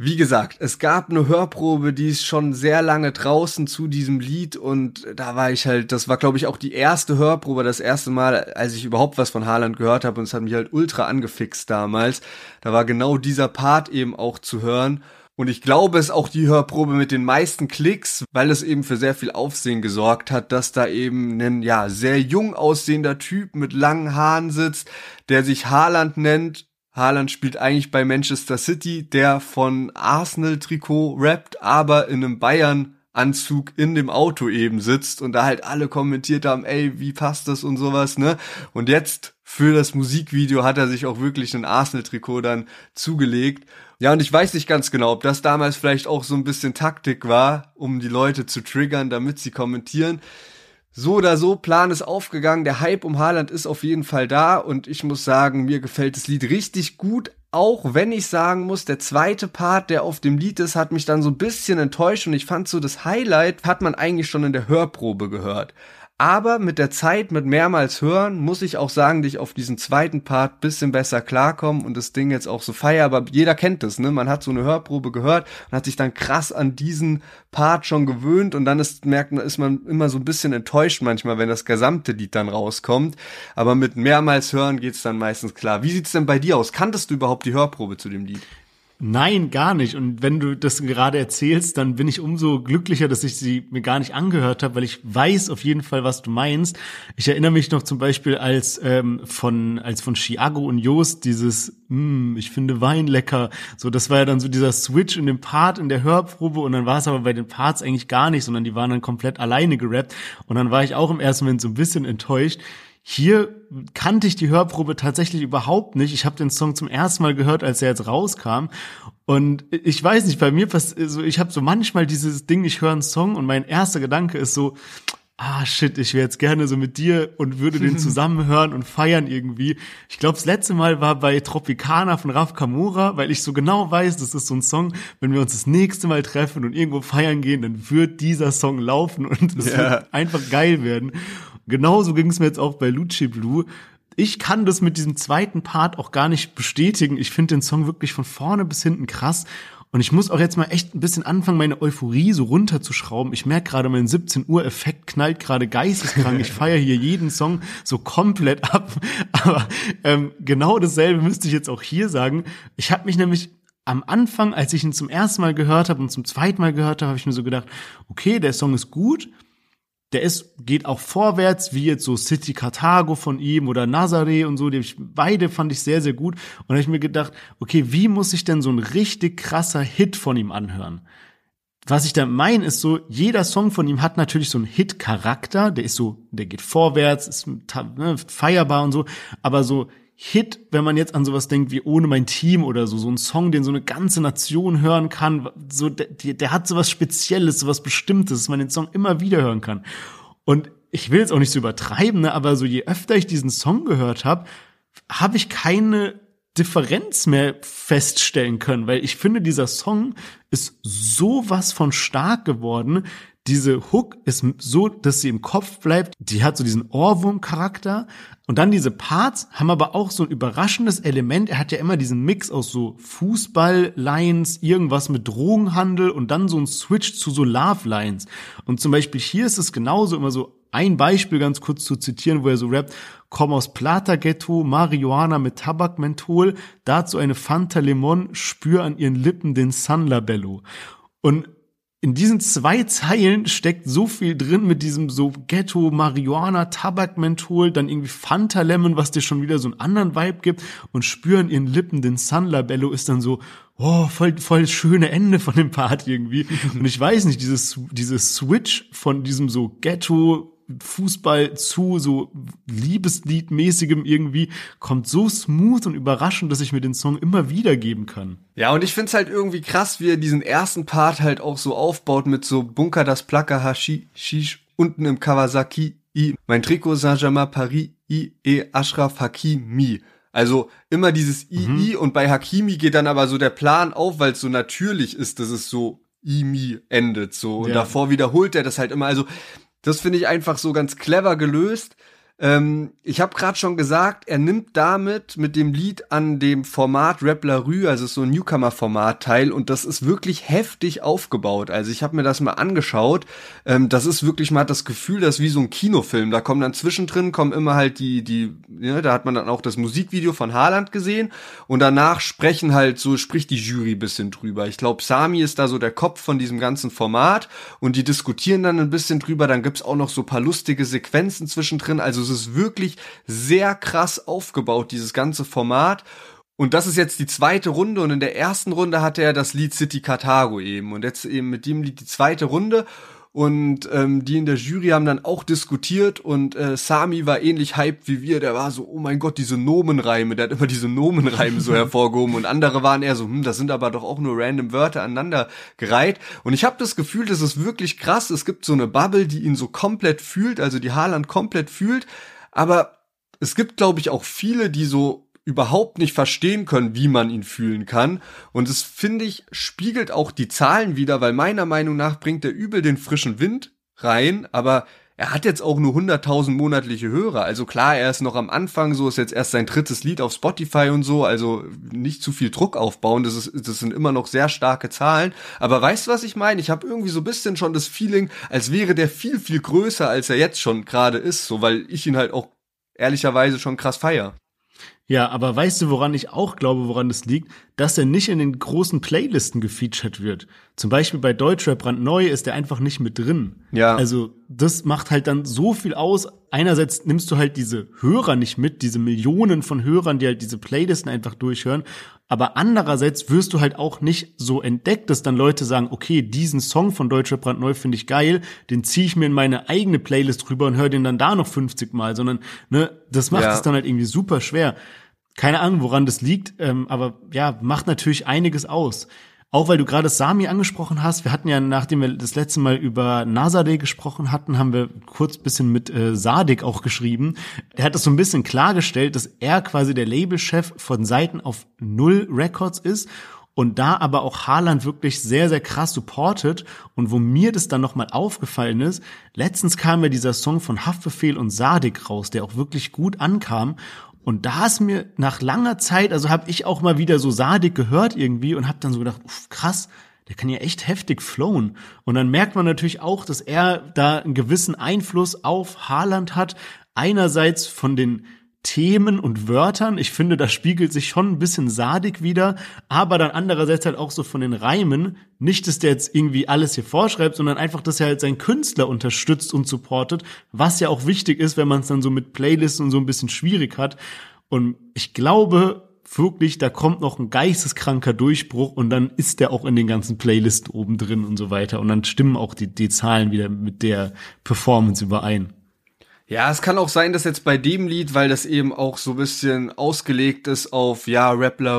Wie gesagt, es gab eine Hörprobe, die ist schon sehr lange draußen zu diesem Lied und da war ich halt, das war glaube ich auch die erste Hörprobe, das erste Mal, als ich überhaupt was von Haaland gehört habe und es hat mich halt ultra angefixt damals. Da war genau dieser Part eben auch zu hören und ich glaube, es ist auch die Hörprobe mit den meisten Klicks, weil es eben für sehr viel Aufsehen gesorgt hat, dass da eben ein, ja, sehr jung aussehender Typ mit langen Haaren sitzt, der sich Haaland nennt Haaland spielt eigentlich bei Manchester City, der von Arsenal-Trikot rappt, aber in einem Bayern Anzug in dem Auto eben sitzt und da halt alle kommentiert haben, ey, wie passt das und sowas, ne? Und jetzt für das Musikvideo hat er sich auch wirklich ein Arsenal-Trikot dann zugelegt. Ja, und ich weiß nicht ganz genau, ob das damals vielleicht auch so ein bisschen Taktik war, um die Leute zu triggern, damit sie kommentieren so oder so, Plan ist aufgegangen. Der Hype um Haaland ist auf jeden Fall da und ich muss sagen, mir gefällt das Lied richtig gut. Auch wenn ich sagen muss, der zweite Part, der auf dem Lied ist, hat mich dann so ein bisschen enttäuscht und ich fand so das Highlight hat man eigentlich schon in der Hörprobe gehört. Aber mit der Zeit, mit mehrmals hören, muss ich auch sagen, dass ich auf diesen zweiten Part bisschen besser klarkommen und das Ding jetzt auch so feier. Aber jeder kennt das, ne? Man hat so eine Hörprobe gehört und hat sich dann krass an diesen Part schon gewöhnt und dann ist, merkt man, ist man immer so ein bisschen enttäuscht manchmal, wenn das gesamte Lied dann rauskommt. Aber mit mehrmals hören geht's dann meistens klar. Wie sieht's denn bei dir aus? Kanntest du überhaupt die Hörprobe zu dem Lied? Nein, gar nicht. Und wenn du das gerade erzählst, dann bin ich umso glücklicher, dass ich sie mir gar nicht angehört habe, weil ich weiß auf jeden Fall, was du meinst. Ich erinnere mich noch zum Beispiel als ähm, von als von Chiago und Jost dieses, mm, ich finde Wein lecker. So, das war ja dann so dieser Switch in dem Part in der Hörprobe und dann war es aber bei den Parts eigentlich gar nicht, sondern die waren dann komplett alleine gerappt. Und dann war ich auch im ersten Moment so ein bisschen enttäuscht. Hier kannte ich die Hörprobe tatsächlich überhaupt nicht. Ich habe den Song zum ersten Mal gehört, als er jetzt rauskam. Und ich weiß nicht, bei mir passiert so, ich habe so manchmal dieses Ding, ich höre einen Song und mein erster Gedanke ist so, ah shit, ich wäre jetzt gerne so mit dir und würde den *laughs* zusammen hören und feiern irgendwie. Ich glaube, das letzte Mal war bei Tropicana von Raf Kamura, weil ich so genau weiß, das ist so ein Song, wenn wir uns das nächste Mal treffen und irgendwo feiern gehen, dann wird dieser Song laufen und es ja. wird einfach geil werden. Genauso ging es mir jetzt auch bei Lucci Blue. Ich kann das mit diesem zweiten Part auch gar nicht bestätigen. Ich finde den Song wirklich von vorne bis hinten krass. Und ich muss auch jetzt mal echt ein bisschen anfangen, meine Euphorie so runterzuschrauben. Ich merke gerade, mein 17 Uhr Effekt knallt gerade geisteskrank. Ich feiere hier jeden Song so komplett ab. *laughs* Aber ähm, genau dasselbe müsste ich jetzt auch hier sagen. Ich habe mich nämlich am Anfang, als ich ihn zum ersten Mal gehört habe und zum zweiten Mal gehört habe, habe ich mir so gedacht, okay, der Song ist gut der ist, geht auch vorwärts, wie jetzt so City Carthago von ihm oder Nazaré und so, die ich, beide fand ich sehr, sehr gut. Und habe ich mir gedacht, okay, wie muss ich denn so ein richtig krasser Hit von ihm anhören? Was ich da meine, ist so, jeder Song von ihm hat natürlich so einen Hit-Charakter, der ist so, der geht vorwärts, ist ne, feierbar und so, aber so Hit, wenn man jetzt an sowas denkt wie Ohne mein Team oder so, so ein Song, den so eine ganze Nation hören kann, so, der, der hat sowas Spezielles, sowas Bestimmtes, dass man den Song immer wieder hören kann. Und ich will jetzt auch nicht so übertreiben, ne, aber so je öfter ich diesen Song gehört habe, habe ich keine Differenz mehr feststellen können, weil ich finde, dieser Song ist sowas von stark geworden, diese Hook ist so, dass sie im Kopf bleibt. Die hat so diesen Ohrwurm-Charakter. Und dann diese Parts haben aber auch so ein überraschendes Element. Er hat ja immer diesen Mix aus so Fußball-Lines, irgendwas mit Drogenhandel und dann so ein Switch zu so Love-Lines. Und zum Beispiel hier ist es genauso immer so ein Beispiel ganz kurz zu zitieren, wo er so rappt, komm aus Plata-Ghetto, Marihuana mit Tabakmenthol, dazu eine Fanta Lemon, spür an ihren Lippen den San Labello. Und in diesen zwei Zeilen steckt so viel drin mit diesem so Ghetto, Marihuana, Tabakmenthol, dann irgendwie Fanta Lemon, was dir schon wieder so einen anderen Vibe gibt und spüren ihren Lippen den Sun Labello ist dann so, oh, voll, voll schöne Ende von dem Part irgendwie. *laughs* Und ich weiß nicht, dieses, dieses Switch von diesem so Ghetto, Fußball zu so Liebesliedmäßigem irgendwie kommt so smooth und überraschend, dass ich mir den Song immer wieder geben kann. Ja, und ich find's halt irgendwie krass, wie er diesen ersten Part halt auch so aufbaut mit so Bunker das Plaka Hashish unten im Kawasaki I, mein Trikot Saint-Germain Paris I, E Ashraf Hakimi. Also immer dieses I, mhm. I und bei Hakimi geht dann aber so der Plan auf, weil es so natürlich ist, dass es so I-Mi endet so. Und ja. davor wiederholt er das halt immer. Also das finde ich einfach so ganz clever gelöst. Ähm, ich habe gerade schon gesagt, er nimmt damit mit dem Lied an dem Format Rap La Rue, also so ein Newcomer-Format teil und das ist wirklich heftig aufgebaut. Also ich habe mir das mal angeschaut. Ähm, das ist wirklich mal das Gefühl, das ist wie so ein Kinofilm. Da kommen dann zwischendrin kommen immer halt die die, ja, da hat man dann auch das Musikvideo von Haaland gesehen und danach sprechen halt so spricht die Jury bisschen drüber. Ich glaube, Sami ist da so der Kopf von diesem ganzen Format und die diskutieren dann ein bisschen drüber. Dann gibt's auch noch so paar lustige Sequenzen zwischendrin. Also es ist wirklich sehr krass aufgebaut, dieses ganze Format. Und das ist jetzt die zweite Runde und in der ersten Runde hatte er das Lied City Carthago eben und jetzt eben mit dem Lied die zweite Runde und ähm, die in der Jury haben dann auch diskutiert und äh, Sami war ähnlich hyped wie wir, der war so, oh mein Gott, diese Nomenreime, der hat immer diese Nomenreime so *laughs* hervorgehoben. Und andere waren eher so, hm, das sind aber doch auch nur random Wörter aneinander gereiht. Und ich habe das Gefühl, das ist wirklich krass, es gibt so eine Bubble, die ihn so komplett fühlt, also die Haaland komplett fühlt, aber es gibt, glaube ich, auch viele, die so überhaupt nicht verstehen können, wie man ihn fühlen kann. Und es, finde ich, spiegelt auch die Zahlen wieder, weil meiner Meinung nach bringt er übel den frischen Wind rein, aber er hat jetzt auch nur 100.000 monatliche Hörer. Also klar, er ist noch am Anfang, so ist jetzt erst sein drittes Lied auf Spotify und so, also nicht zu viel Druck aufbauen, das, ist, das sind immer noch sehr starke Zahlen. Aber weißt du, was ich meine? Ich habe irgendwie so bisschen schon das Feeling, als wäre der viel, viel größer, als er jetzt schon gerade ist, so weil ich ihn halt auch ehrlicherweise schon krass feier. Ja, aber weißt du, woran ich auch glaube, woran das liegt? Dass er nicht in den großen Playlisten gefeatured wird. Zum Beispiel bei Deutschrap brandneu ist er einfach nicht mit drin. Ja. Also, das macht halt dann so viel aus, einerseits nimmst du halt diese Hörer nicht mit, diese Millionen von Hörern, die halt diese Playlisten einfach durchhören. Aber andererseits wirst du halt auch nicht so entdeckt, dass dann Leute sagen, okay, diesen Song von Deutscher Brandneu finde ich geil, den ziehe ich mir in meine eigene Playlist rüber und höre den dann da noch 50 Mal, sondern ne, das macht ja. es dann halt irgendwie super schwer. Keine Ahnung, woran das liegt, ähm, aber ja, macht natürlich einiges aus. Auch weil du gerade Sami angesprochen hast, wir hatten ja, nachdem wir das letzte Mal über Nazadeh gesprochen hatten, haben wir kurz bisschen mit äh, Sadik auch geschrieben. Er hat das so ein bisschen klargestellt, dass er quasi der Labelchef von Seiten auf Null Records ist und da aber auch Haaland wirklich sehr, sehr krass supportet. Und wo mir das dann nochmal aufgefallen ist, letztens kam ja dieser Song von Haftbefehl und Sadik raus, der auch wirklich gut ankam. Und da ist mir nach langer Zeit, also habe ich auch mal wieder so Sadik gehört irgendwie und habe dann so gedacht, uff, krass, der kann ja echt heftig flowen. Und dann merkt man natürlich auch, dass er da einen gewissen Einfluss auf Haaland hat. Einerseits von den Themen und Wörtern. Ich finde, das spiegelt sich schon ein bisschen sadig wieder, aber dann andererseits halt auch so von den Reimen. Nicht, dass der jetzt irgendwie alles hier vorschreibt, sondern einfach, dass er halt seinen Künstler unterstützt und supportet, was ja auch wichtig ist, wenn man es dann so mit Playlists und so ein bisschen schwierig hat. Und ich glaube wirklich, da kommt noch ein geisteskranker Durchbruch und dann ist der auch in den ganzen Playlisten oben drin und so weiter. Und dann stimmen auch die, die Zahlen wieder mit der Performance überein. Ja, es kann auch sein, dass jetzt bei dem Lied, weil das eben auch so bisschen ausgelegt ist auf, ja, Rap La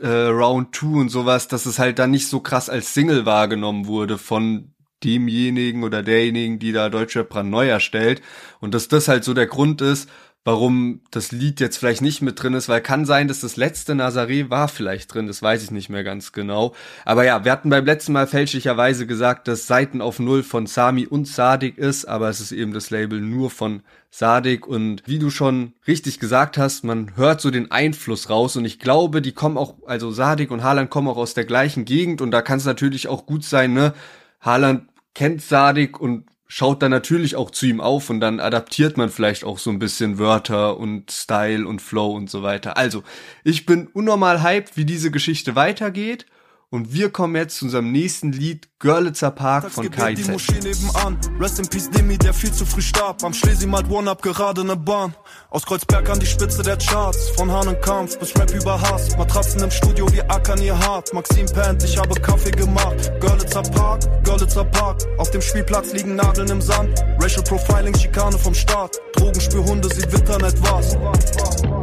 äh, Round 2 und sowas, dass es halt dann nicht so krass als Single wahrgenommen wurde von demjenigen oder derjenigen, die da Deutsche Brand neu erstellt. Und dass das halt so der Grund ist, warum das Lied jetzt vielleicht nicht mit drin ist, weil kann sein, dass das letzte Nazaré war vielleicht drin, das weiß ich nicht mehr ganz genau. Aber ja, wir hatten beim letzten Mal fälschlicherweise gesagt, dass Seiten auf Null von Sami und Sadik ist, aber es ist eben das Label nur von Sadik und wie du schon richtig gesagt hast, man hört so den Einfluss raus und ich glaube, die kommen auch, also Sadik und Haaland kommen auch aus der gleichen Gegend und da kann es natürlich auch gut sein, ne? Haaland kennt Sadik und schaut dann natürlich auch zu ihm auf und dann adaptiert man vielleicht auch so ein bisschen Wörter und Style und Flow und so weiter. Also, ich bin unnormal hyped, wie diese Geschichte weitergeht und wir kommen jetzt zu unserem nächsten Lied, Görlitzer Park von KIZ. die Moschee nebenan. Rest in Peace Demi, der viel zu früh starb. Am Schlesi malt One-Up gerade ne Bahn. Aus Kreuzberg an die Spitze der Charts. Von Hahnenkampf bis Rap über Hass. Matratzen im Studio wie Ackern ihr hart. Maxim pennt, ich habe Kaffee gemacht. Görlitzer Park, Görlitzer Park. Auf dem Spielplatz liegen Nadeln im Sand. Racial Profiling, Schikane vom Staat. Drogenspürhunde, sieht wittern etwas. Görlitzer Park,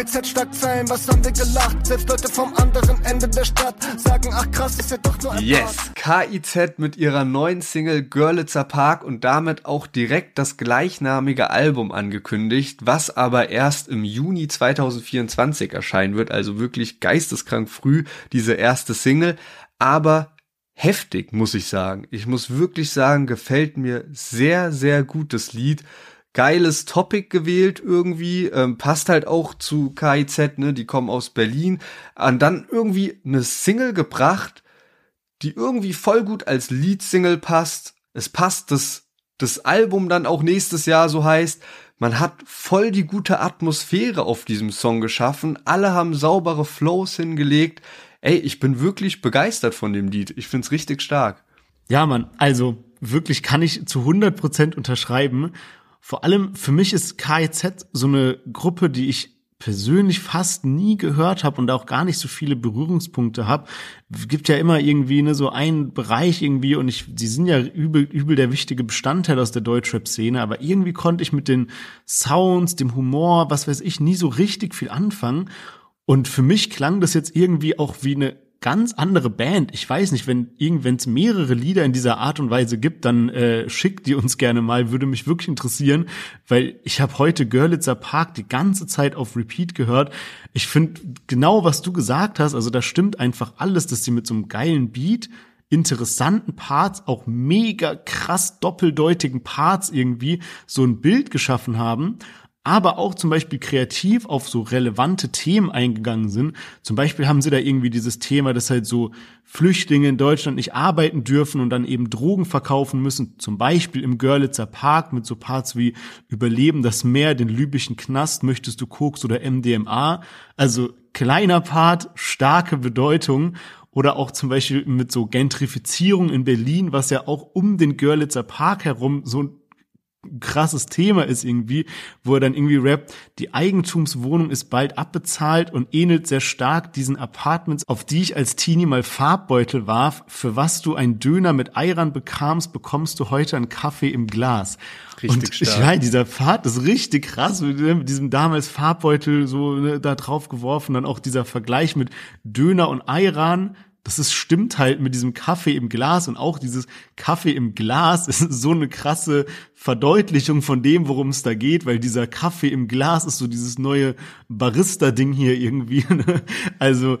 BZ Schlagzeilen, was haben wir gelacht? Selbst Leute vom anderen Ende der Stadt sagen, ach krass, ist ja doch nur ein Yes, KIZ mit ihrer neuen Single Görlitzer Park und damit auch direkt das gleichnamige Album angekündigt, was aber erst im Juni 2024 erscheinen wird, also wirklich geisteskrank früh diese erste Single, aber heftig, muss ich sagen. Ich muss wirklich sagen, gefällt mir sehr, sehr gut das Lied geiles Topic gewählt irgendwie, ähm, passt halt auch zu KIZ, ne, die kommen aus Berlin, und dann irgendwie eine Single gebracht, die irgendwie voll gut als Lead-Single passt. Es passt, dass das Album dann auch nächstes Jahr so heißt. Man hat voll die gute Atmosphäre auf diesem Song geschaffen. Alle haben saubere Flows hingelegt. Ey, ich bin wirklich begeistert von dem Lied. Ich find's richtig stark. Ja, man, also wirklich kann ich zu 100 Prozent unterschreiben. Vor allem für mich ist KIZ so eine Gruppe, die ich persönlich fast nie gehört habe und auch gar nicht so viele Berührungspunkte habe. Gibt ja immer irgendwie ne, so einen Bereich irgendwie und ich, die sind ja übel, übel der wichtige Bestandteil aus der Deutschrap-Szene, aber irgendwie konnte ich mit den Sounds, dem Humor, was weiß ich, nie so richtig viel anfangen. Und für mich klang das jetzt irgendwie auch wie eine ganz andere Band. Ich weiß nicht, wenn irgendwann es mehrere Lieder in dieser Art und Weise gibt, dann äh, schickt die uns gerne mal, würde mich wirklich interessieren, weil ich habe heute Görlitzer Park die ganze Zeit auf Repeat gehört. Ich finde genau, was du gesagt hast, also da stimmt einfach alles, dass sie mit so einem geilen Beat interessanten Parts, auch mega krass doppeldeutigen Parts irgendwie so ein Bild geschaffen haben aber auch zum Beispiel kreativ auf so relevante Themen eingegangen sind. Zum Beispiel haben sie da irgendwie dieses Thema, dass halt so Flüchtlinge in Deutschland nicht arbeiten dürfen und dann eben Drogen verkaufen müssen. Zum Beispiel im Görlitzer Park mit so Parts wie Überleben das Meer, den libyschen Knast, möchtest du Koks oder MDMA. Also kleiner Part, starke Bedeutung oder auch zum Beispiel mit so Gentrifizierung in Berlin, was ja auch um den Görlitzer Park herum so krasses Thema ist irgendwie, wo er dann irgendwie rappt, die Eigentumswohnung ist bald abbezahlt und ähnelt sehr stark diesen Apartments, auf die ich als Teenie mal Farbbeutel warf. Für was du einen Döner mit Eiern bekamst, bekommst du heute einen Kaffee im Glas. Richtig und stark. ich meine, dieser Pfad ist richtig krass, mit diesem damals Farbbeutel so ne, da drauf geworfen, dann auch dieser Vergleich mit Döner und Ayran, das ist, stimmt halt mit diesem Kaffee im Glas und auch dieses Kaffee im Glas *laughs* ist so eine krasse Verdeutlichung von dem, worum es da geht, weil dieser Kaffee im Glas ist so dieses neue Barista-Ding hier irgendwie. *laughs* Ne? Also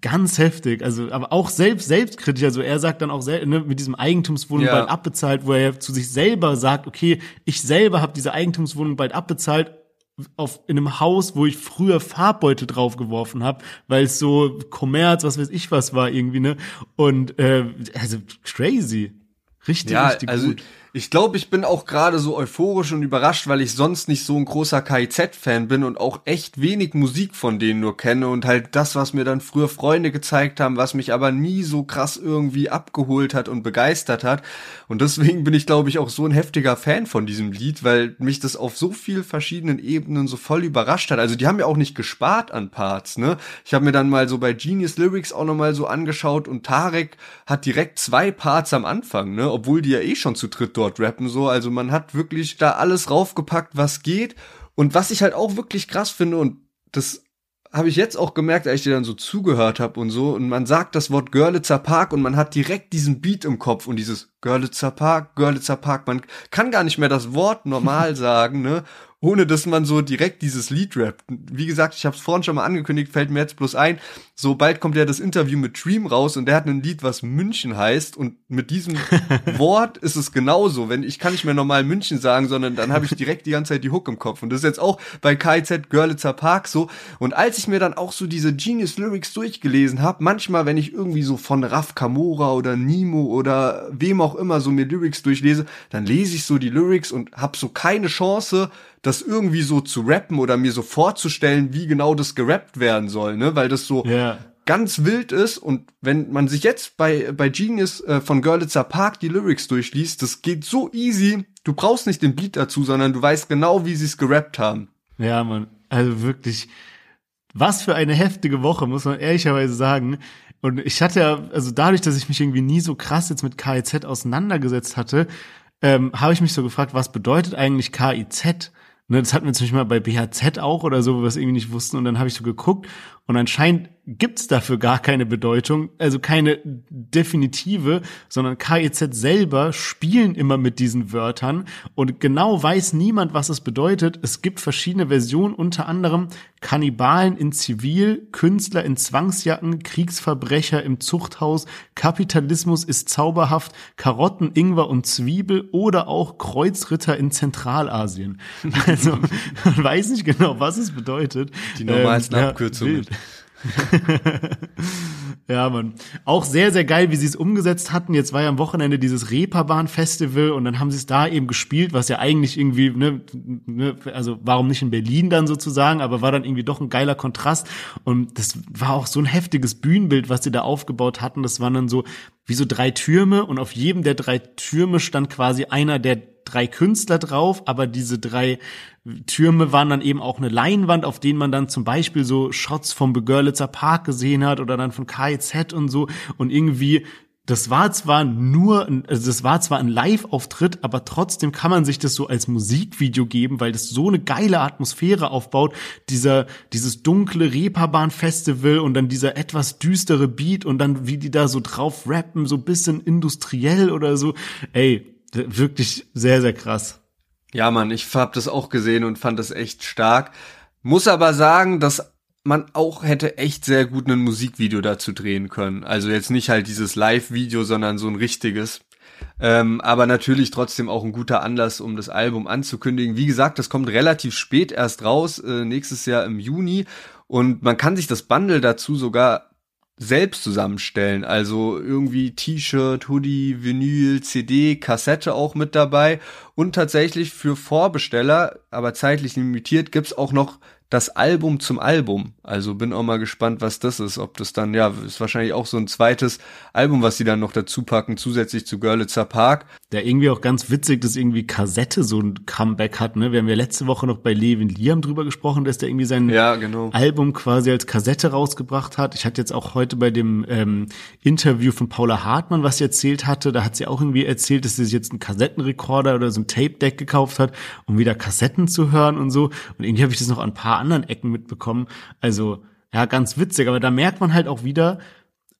ganz heftig, also aber auch selbst selbstkritisch, also er sagt dann auch ne, mit diesem Eigentumswohnung ja. bald abbezahlt, wo er zu sich selber sagt, okay, ich selber habe diese Eigentumswohnung bald abbezahlt auf in einem Haus, wo ich früher Farbbeutel draufgeworfen habe, weil es so Kommerz, was weiß ich was war irgendwie, ne? Und äh, also crazy. Richtig, ja, richtig also gut. Ich glaube, ich bin auch gerade so euphorisch und überrascht, weil ich sonst nicht so ein großer KIZ-Fan bin und auch echt wenig Musik von denen nur kenne und halt das, was mir dann früher Freunde gezeigt haben, was mich aber nie so krass irgendwie abgeholt hat und begeistert hat. Und deswegen bin ich, glaube ich, auch so ein heftiger Fan von diesem Lied, weil mich das auf so vielen verschiedenen Ebenen so voll überrascht hat. Also die haben ja auch nicht gespart an Parts, ne? Ich habe mir dann mal so bei Genius Lyrics auch nochmal so angeschaut und Tarek hat direkt zwei Parts am Anfang, ne? Obwohl die ja eh schon zu dritt dort rappen so. Also man hat wirklich da alles raufgepackt, was geht. Und was ich halt auch wirklich krass finde und das habe ich jetzt auch gemerkt, als ich dir dann so zugehört habe und so. Und man sagt das Wort Görlitzer Park und man hat direkt diesen Beat im Kopf und dieses Görlitzer Park, Görlitzer Park. Man kann gar nicht mehr das Wort normal *laughs* sagen, ne? Ohne dass man so direkt dieses Lied rappt. Wie gesagt, ich habe es vorhin schon mal angekündigt, fällt mir jetzt bloß ein, so bald kommt ja das Interview mit Dream raus und der hat ein Lied, was München heißt und mit diesem *laughs* Wort ist es genauso. Wenn ich kann nicht mehr normal München sagen, sondern dann habe ich direkt die ganze Zeit die Hook im Kopf und das ist jetzt auch bei KZ Görlitzer Park so und als ich mir dann auch so diese Genius Lyrics durchgelesen habe, manchmal wenn ich irgendwie so von Raf Kamora oder Nimo oder wem auch immer so mir Lyrics durchlese, dann lese ich so die Lyrics und habe so keine Chance das irgendwie so zu rappen oder mir so vorzustellen, wie genau das gerappt werden soll, ne? Weil das so yeah. ganz wild ist und wenn man sich jetzt bei, bei Genius äh, von Görlitzer Park die Lyrics durchliest, das geht so easy. Du brauchst nicht den Beat dazu, sondern du weißt genau, wie sie es gerappt haben. Ja, man, also wirklich, was für eine heftige Woche, muss man ehrlicherweise sagen. Und ich hatte ja, also dadurch, dass ich mich irgendwie nie so krass jetzt mit KIZ auseinandergesetzt hatte, ähm, habe ich mich so gefragt, was bedeutet eigentlich KIZ? Ne, das hatten wir zum Beispiel mal bei BHZ auch oder so, wo wir es irgendwie nicht wussten. Und dann habe ich so geguckt und anscheinend gibt's dafür gar keine Bedeutung, also keine definitive, sondern KIZ selber spielen immer mit diesen Wörtern und genau weiß niemand, was es bedeutet. Es gibt verschiedene Versionen, unter anderem Kannibalen in Zivil, Künstler in Zwangsjacken, Kriegsverbrecher im Zuchthaus, Kapitalismus ist zauberhaft, Karotten, Ingwer und Zwiebel oder auch Kreuzritter in Zentralasien. *laughs* Also man weiß nicht genau, was es bedeutet. Die normalsten ähm, Abkürzungen. Ja, *laughs* ja, man. Auch sehr, sehr geil, wie sie es umgesetzt hatten. Jetzt war ja am Wochenende dieses Reeperbahn-Festival und dann haben sie es da eben gespielt, was ja eigentlich irgendwie, ne, ne, also warum nicht in Berlin dann sozusagen, aber war dann irgendwie doch ein geiler Kontrast. Und das war auch so ein heftiges Bühnenbild, was sie da aufgebaut hatten. Das waren dann so wie so drei Türme und auf jedem der drei Türme stand quasi einer der drei Künstler drauf, aber diese drei Türme waren dann eben auch eine Leinwand, auf denen man dann zum Beispiel so Shots vom Begörlitzer Park gesehen hat oder dann von KIZ und so und irgendwie das war zwar nur, also das war zwar ein Live-Auftritt, aber trotzdem kann man sich das so als Musikvideo geben, weil das so eine geile Atmosphäre aufbaut. Dieser, dieses dunkle Reeperbahn-Festival und dann dieser etwas düstere Beat und dann wie die da so drauf rappen, so bisschen industriell oder so. Ey, wirklich sehr, sehr krass. Ja, Mann, ich hab das auch gesehen und fand das echt stark. Muss aber sagen, dass man auch hätte echt sehr gut ein Musikvideo dazu drehen können. Also jetzt nicht halt dieses Live-Video, sondern so ein richtiges. Ähm, aber natürlich trotzdem auch ein guter Anlass, um das Album anzukündigen. Wie gesagt, das kommt relativ spät erst raus, äh, nächstes Jahr im Juni. Und man kann sich das Bundle dazu sogar selbst zusammenstellen. Also irgendwie T-Shirt, Hoodie, Vinyl, CD, Kassette auch mit dabei. Und tatsächlich für Vorbesteller, aber zeitlich limitiert, gibt's auch noch das Album zum Album. Also bin auch mal gespannt, was das ist. Ob das dann, ja, ist wahrscheinlich auch so ein zweites Album, was sie dann noch dazu packen, zusätzlich zu Görlitzer Park. Der irgendwie auch ganz witzig, dass irgendwie Kassette so ein Comeback hat, ne? Wir haben ja letzte Woche noch bei Levin Liam drüber gesprochen, dass der irgendwie sein ja, genau. Album quasi als Kassette rausgebracht hat. Ich hatte jetzt auch heute bei dem ähm, Interview von Paula Hartmann, was sie erzählt hatte, da hat sie auch irgendwie erzählt, dass sie sich jetzt einen Kassettenrekorder oder so ein Tape-Deck gekauft hat, um wieder Kassetten zu hören und so. Und irgendwie habe ich das noch an ein paar anderen Ecken mitbekommen. Also, ja, ganz witzig. Aber da merkt man halt auch wieder,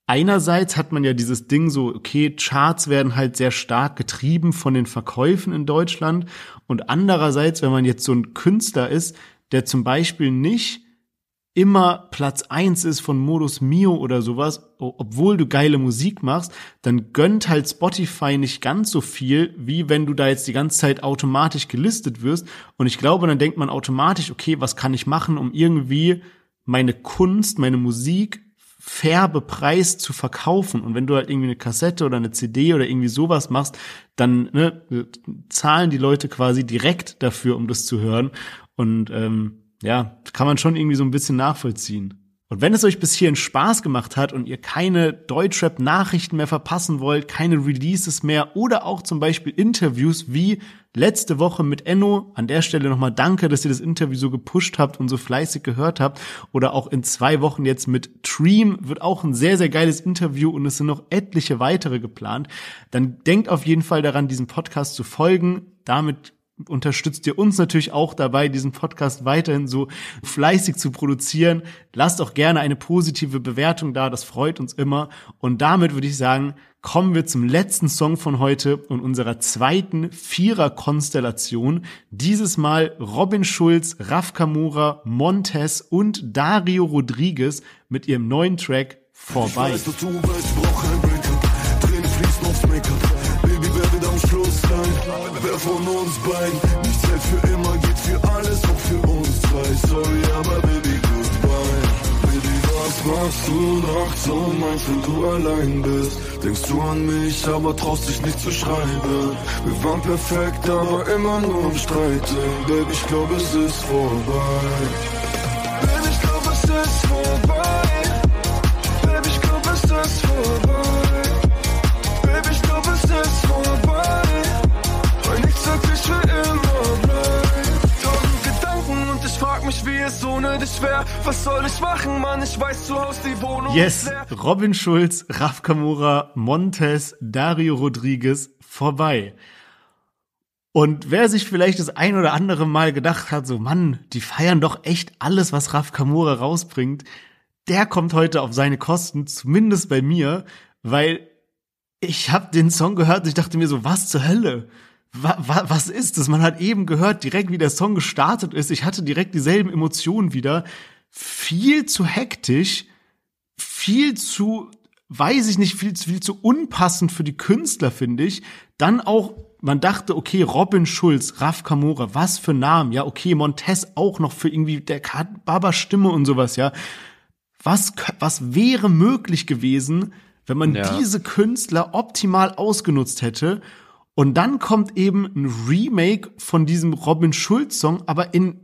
einerseits hat man ja dieses Ding so, okay, Charts werden halt sehr stark getrieben von den Verkäufen in Deutschland. Und andererseits, wenn man jetzt so ein Künstler ist, der zum Beispiel nicht immer Platz eins ist von Modus Mio oder sowas, obwohl du geile Musik machst, dann gönnt halt Spotify nicht ganz so viel, wie wenn du da jetzt die ganze Zeit automatisch gelistet wirst. Und ich glaube, dann denkt man automatisch, okay, was kann ich machen, um irgendwie meine Kunst, meine Musik fair bepreist zu verkaufen. Und wenn du halt irgendwie eine Kassette oder eine CD oder irgendwie sowas machst, dann ne, zahlen die Leute quasi direkt dafür, um das zu hören. Und ähm, ja, kann man schon irgendwie so ein bisschen nachvollziehen. Und wenn es euch bis hierhin Spaß gemacht hat und ihr keine Deutschrap-Nachrichten mehr verpassen wollt, keine Releases mehr oder auch zum Beispiel Interviews wie letzte Woche mit Enno, an der Stelle nochmal danke, dass ihr das Interview so gepusht habt und so fleißig gehört habt, oder auch in zwei Wochen jetzt mit Dream wird auch ein sehr, sehr geiles Interview und es sind noch etliche weitere geplant, dann denkt auf jeden Fall daran, diesem Podcast zu folgen. Damit unterstützt ihr uns natürlich auch dabei, diesen Podcast weiterhin so fleißig zu produzieren. Lasst auch gerne eine positive Bewertung da, das freut uns immer. Und damit würde ich sagen, kommen wir zum letzten Song von heute und unserer zweiten Vierer-Konstellation. Dieses Mal Robin Schulz, Raf Kamura, Montez und Dario Rodriguez mit ihrem neuen Track Vorbei. Weiß, wer von uns beiden nicht zählt für immer, geht für alles, auch für uns zwei. Sorry, aber Baby, goodbye. Baby, was machst du nachts so meinst, wenn du allein bist? Denkst du an mich, aber traust dich nicht zu schreiben. Wir waren perfekt, aber immer nur im Streiten. Baby, ich glaube, es ist vorbei. Baby, ich glaube, es ist vorbei. Baby, ich glaube, es ist vorbei. Mich, wie es ohne dich wäre. Was soll ich machen, Mann? Ich weiß, zu Hause die Wohnung yes. ist leer. Robin Schulz, Raf Kamura, Montes, Dario Rodriguez, vorbei. Und wer sich vielleicht das ein oder andere Mal gedacht hat, so Mann, die feiern doch echt alles, was Raf Kamura rausbringt, der kommt heute auf seine Kosten, zumindest bei mir, weil ich habe den Song gehört und ich dachte mir so, was zur Hölle? Wa, wa, was ist das? Man hat eben gehört, direkt wie der Song gestartet ist, ich hatte direkt dieselben Emotionen wieder. Viel zu hektisch, viel zu, weiß ich nicht, viel, viel zu unpassend für die Künstler, finde ich. Dann auch, man dachte, okay, Robin Schulz, Raf Kamora, was für Namen, ja, okay, Montez auch noch für irgendwie der Baba Stimme und sowas, ja. Was, was wäre möglich gewesen, wenn man ja. diese Künstler optimal ausgenutzt hätte und dann kommt eben ein Remake von diesem Robin Schulz Song, aber in,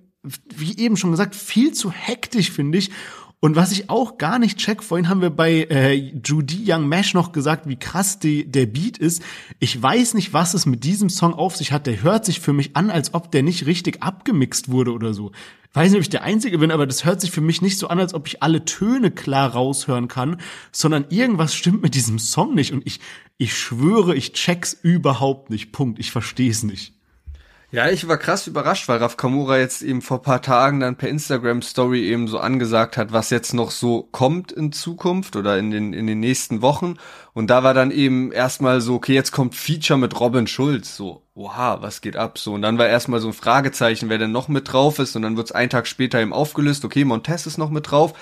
wie eben schon gesagt, viel zu hektisch, finde ich. Und was ich auch gar nicht check, vorhin haben wir bei äh, Judy Young Mesh noch gesagt, wie krass die, der Beat ist. Ich weiß nicht, was es mit diesem Song auf sich hat. Der hört sich für mich an, als ob der nicht richtig abgemixt wurde oder so. Weiß nicht, ob ich der Einzige bin, aber das hört sich für mich nicht so an, als ob ich alle Töne klar raushören kann, sondern irgendwas stimmt mit diesem Song nicht. Und ich, ich schwöre, ich check's überhaupt nicht. Punkt. Ich versteh's nicht. Ja, ich war krass überrascht, weil Raf Kamura jetzt eben vor paar Tagen dann per Instagram Story eben so angesagt hat, was jetzt noch so kommt in Zukunft oder in den, in den nächsten Wochen. Und da war dann eben erstmal so, okay, jetzt kommt Feature mit Robin Schulz. So, oha, was geht ab? So, und dann war erstmal so ein Fragezeichen, wer denn noch mit drauf ist. Und dann wird's einen Tag später eben aufgelöst, okay, Montez ist noch mit drauf.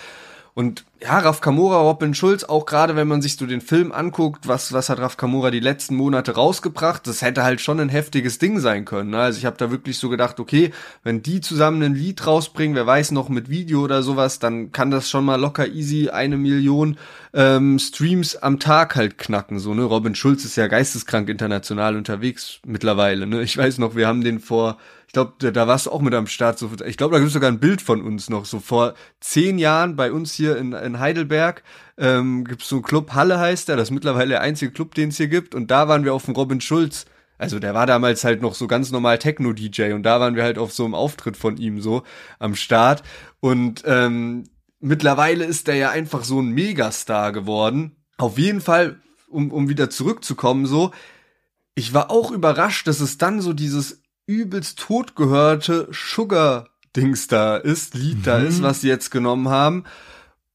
Und ja, Raf Kamora, Robin Schulz, auch gerade wenn man sich so den Film anguckt, was, was hat Raf Kamora die letzten Monate rausgebracht, das hätte halt schon ein heftiges Ding sein können. Ne? Also ich habe da wirklich so gedacht, okay, wenn die zusammen ein Lied rausbringen, wer weiß noch mit Video oder sowas, dann kann das schon mal locker easy eine Million ähm, Streams am Tag halt knacken. So, ne? Robin Schulz ist ja geisteskrank international unterwegs mittlerweile. Ne? Ich weiß noch, wir haben den vor glaube, da, da warst du auch mit am Start. So, ich glaube, da gibt es sogar ein Bild von uns noch. So vor zehn Jahren bei uns hier in, in Heidelberg ähm, gibt es so einen Club, Halle heißt der, das ist mittlerweile der einzige Club, den es hier gibt. Und da waren wir auf dem Robin Schulz. Also der war damals halt noch so ganz normal Techno-DJ und da waren wir halt auf so einem Auftritt von ihm so am Start. Und ähm, mittlerweile ist der ja einfach so ein Megastar geworden. Auf jeden Fall, um, um wieder zurückzukommen, so, ich war auch überrascht, dass es dann so dieses übelst totgehörte Sugar-Dings da ist, Lied mhm. da ist, mhm. was sie jetzt genommen haben.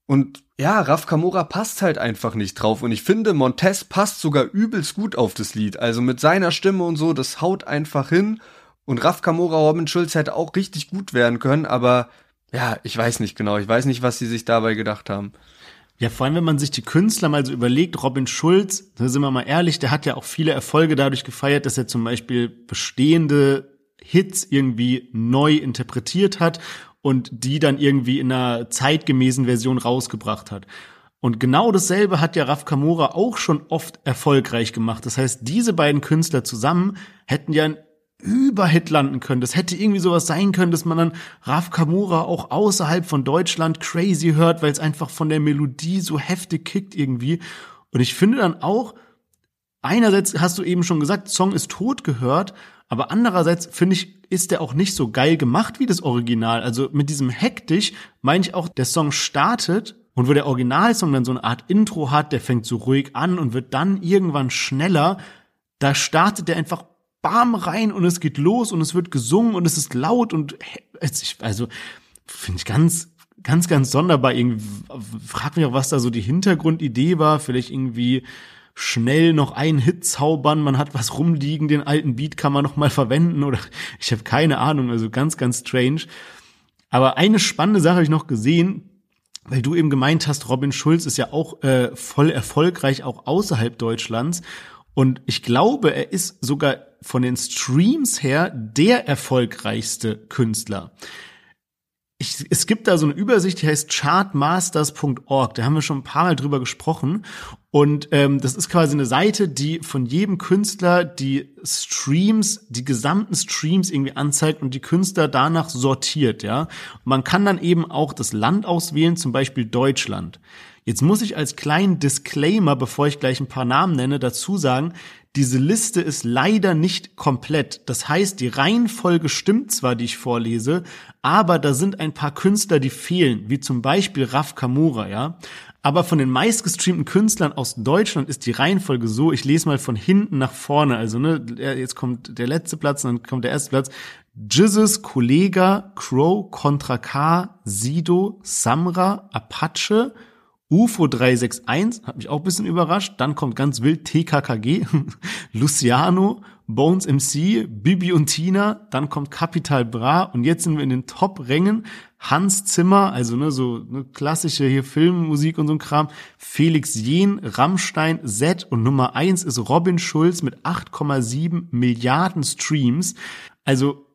Und ja, Raf Kamora passt halt einfach nicht drauf. Und ich finde, Montez passt sogar übelst gut auf das Lied. Also mit seiner Stimme und so, das haut einfach hin. Und Raf Kamora, Robin Schulz hätte auch richtig gut werden können, aber ja, ich weiß nicht genau. Ich weiß nicht, was sie sich dabei gedacht haben. Ja, vor allem, wenn man sich die Künstler mal so überlegt, Robin Schulz, da sind wir mal ehrlich, der hat ja auch viele Erfolge dadurch gefeiert, dass er zum Beispiel bestehende Hits irgendwie neu interpretiert hat und die dann irgendwie in einer zeitgemäßen Version rausgebracht hat. Und genau dasselbe hat ja Raf Kamora auch schon oft erfolgreich gemacht. Das heißt, diese beiden Künstler zusammen hätten ja Überhit landen können. Das hätte irgendwie sowas sein können, dass man dann Raf Kamura auch außerhalb von Deutschland crazy hört, weil es einfach von der Melodie so heftig kickt irgendwie. Und ich finde dann auch, einerseits hast du eben schon gesagt, Song ist tot gehört, aber andererseits finde ich, ist der auch nicht so geil gemacht wie das Original. Also mit diesem hektisch meine ich auch, der Song startet und wo der Originalsong dann so eine Art Intro hat, der fängt so ruhig an und wird dann irgendwann schneller, da startet der einfach bam rein und es geht los und es wird gesungen und es ist laut und also finde ich ganz ganz ganz sonderbar. Irgendwie frag mich auch was da so die Hintergrundidee war. Vielleicht irgendwie schnell noch einen Hit zaubern. Man hat was rumliegen den alten Beat kann man noch mal verwenden oder *laughs* ich habe keine Ahnung also ganz ganz strange. Aber eine spannende Sache habe ich noch gesehen weil du eben gemeint hast, Robin Schulz ist ja auch äh, voll erfolgreich, auch außerhalb Deutschlands. Und ich glaube, er ist sogar von den Streams her der erfolgreichste Künstler. Ich, es gibt da so eine Übersicht, die heißt chartmasters.org. Da haben wir schon ein paar Mal drüber gesprochen. Und ähm, das ist quasi eine Seite, die von jedem Künstler die Streams, die gesamten Streams irgendwie anzeigt und die Künstler danach sortiert, ja. Und man kann dann eben auch das Land auswählen, zum Beispiel Deutschland. Jetzt muss ich als kleinen Disclaimer, bevor ich gleich ein paar Namen nenne, dazu sagen, diese Liste ist leider nicht komplett. Das heißt, die Reihenfolge stimmt zwar, die ich vorlese, aber da sind ein paar Künstler, die fehlen, wie zum Beispiel Raf Kamura, ja. Aber von den meistgestreamten Künstlern aus Deutschland ist die Reihenfolge so, ich lese mal von hinten nach vorne, also ne, jetzt kommt der letzte Platz, dann kommt der erste Platz. Jizzes, Kollega, Crow, Contra K, Sido, Samra, Apache, UFO 361 hat mich auch ein bisschen überrascht. Dann kommt ganz wild TKKG, *laughs* Luciano, Bones MC, Bibi und Tina. Dann kommt Capital Bra und jetzt sind wir in den Top-Rängen. Hans Zimmer, also ne, so ne, klassische hier Filmmusik und so ein Kram. Felix Jen, Rammstein, Z und Nummer eins ist Robin Schulz mit 8,7 Milliarden Streams. Also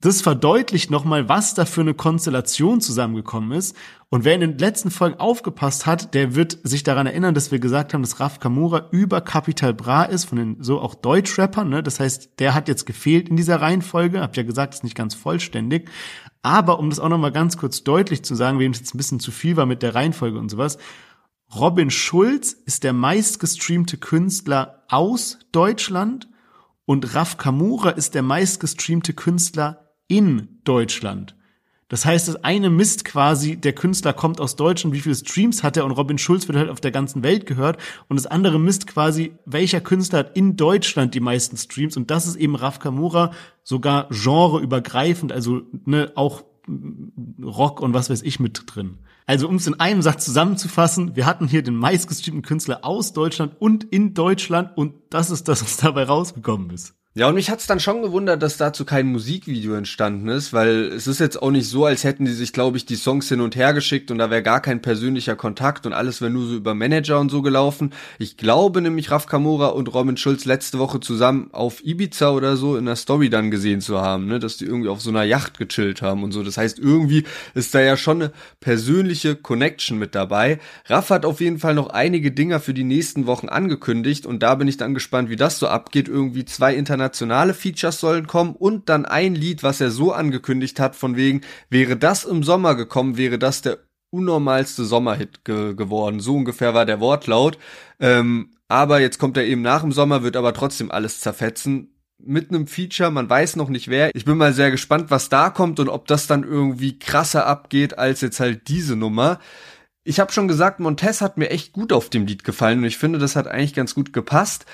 das verdeutlicht nochmal, was da für eine Konstellation zusammengekommen ist. Und wer in den letzten Folgen aufgepasst hat, der wird sich daran erinnern, dass wir gesagt haben, dass Raf Kamura über Capital Bra ist, von den so auch Deutschrappern. Ne? Das heißt, der hat jetzt gefehlt in dieser Reihenfolge. Habt ja gesagt, ist nicht ganz vollständig. Aber um das auch nochmal ganz kurz deutlich zu sagen, wem es jetzt ein bisschen zu viel war mit der Reihenfolge und sowas. Robin Schulz ist der meistgestreamte Künstler aus Deutschland und Raf Kamura ist der meistgestreamte Künstler in Deutschland. Das heißt, das eine misst quasi, der Künstler kommt aus Deutschland, wie viele Streams hat er und Robin Schulz wird halt auf der ganzen Welt gehört. Und das andere misst quasi, welcher Künstler hat in Deutschland die meisten Streams. Und das ist eben Raf Kamura, sogar genreübergreifend, also ne, auch Rock und was weiß ich mit drin. Also um es in einem Satz zusammenzufassen, wir hatten hier den meistgestreamten Künstler aus Deutschland und in Deutschland und das ist das, was dabei rausgekommen ist. Ja, und mich hat's dann schon gewundert, dass dazu kein Musikvideo entstanden ist, weil es ist jetzt auch nicht so, als hätten die sich, glaube ich, die Songs hin und her geschickt und da wäre gar kein persönlicher Kontakt und alles wäre nur so über Manager und so gelaufen. Ich glaube nämlich, Raf Kamora und Robin Schulz letzte Woche zusammen auf Ibiza oder so in der Story dann gesehen zu haben, ne, dass die irgendwie auf so einer Yacht gechillt haben und so. Das heißt, irgendwie ist da ja schon eine persönliche Connection mit dabei. Raf hat auf jeden Fall noch einige Dinger für die nächsten Wochen angekündigt und da bin ich dann gespannt, wie das so abgeht. Irgendwie zwei internationale internationale Features sollen kommen und dann ein Lied, was er so angekündigt hat, von wegen, wäre das im Sommer gekommen, wäre das der unnormalste Sommerhit ge geworden. So ungefähr war der Wortlaut. Ähm, aber jetzt kommt er eben nach dem Sommer, wird aber trotzdem alles zerfetzen. Mit einem Feature, man weiß noch nicht wer. Ich bin mal sehr gespannt, was da kommt und ob das dann irgendwie krasser abgeht als jetzt halt diese Nummer. Ich habe schon gesagt, Montez hat mir echt gut auf dem Lied gefallen und ich finde, das hat eigentlich ganz gut gepasst.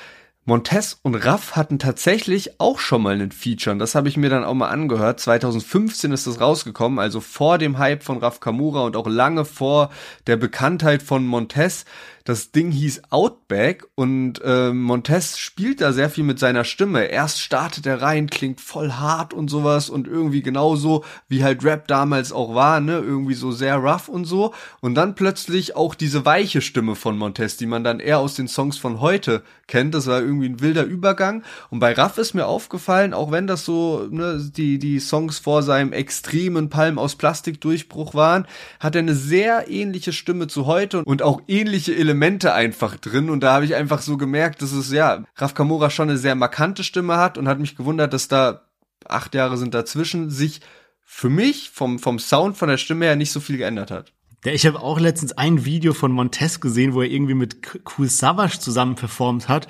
Montez und Raff hatten tatsächlich auch schon mal einen Feature und das habe ich mir dann auch mal angehört. 2015 ist das rausgekommen, also vor dem Hype von Raff Kamura und auch lange vor der Bekanntheit von Montez. Das Ding hieß Outback und äh, Montez spielt da sehr viel mit seiner Stimme. Erst startet er rein, klingt voll hart und sowas und irgendwie genauso wie halt Rap damals auch war, ne, irgendwie so sehr rough und so. Und dann plötzlich auch diese weiche Stimme von Montez, die man dann eher aus den Songs von heute kennt. Das war irgendwie ein wilder Übergang. Und bei Raff ist mir aufgefallen, auch wenn das so ne, die die Songs vor seinem extremen Palm aus Plastik Durchbruch waren, hat er eine sehr ähnliche Stimme zu heute und auch ähnliche Elemente Elemente einfach drin und da habe ich einfach so gemerkt, dass es ja Raf Kamora schon eine sehr markante Stimme hat und hat mich gewundert, dass da acht Jahre sind dazwischen sich für mich vom vom Sound von der Stimme her nicht so viel geändert hat. Ja, ich habe auch letztens ein Video von Montez gesehen, wo er irgendwie mit Cool Savage zusammen performt hat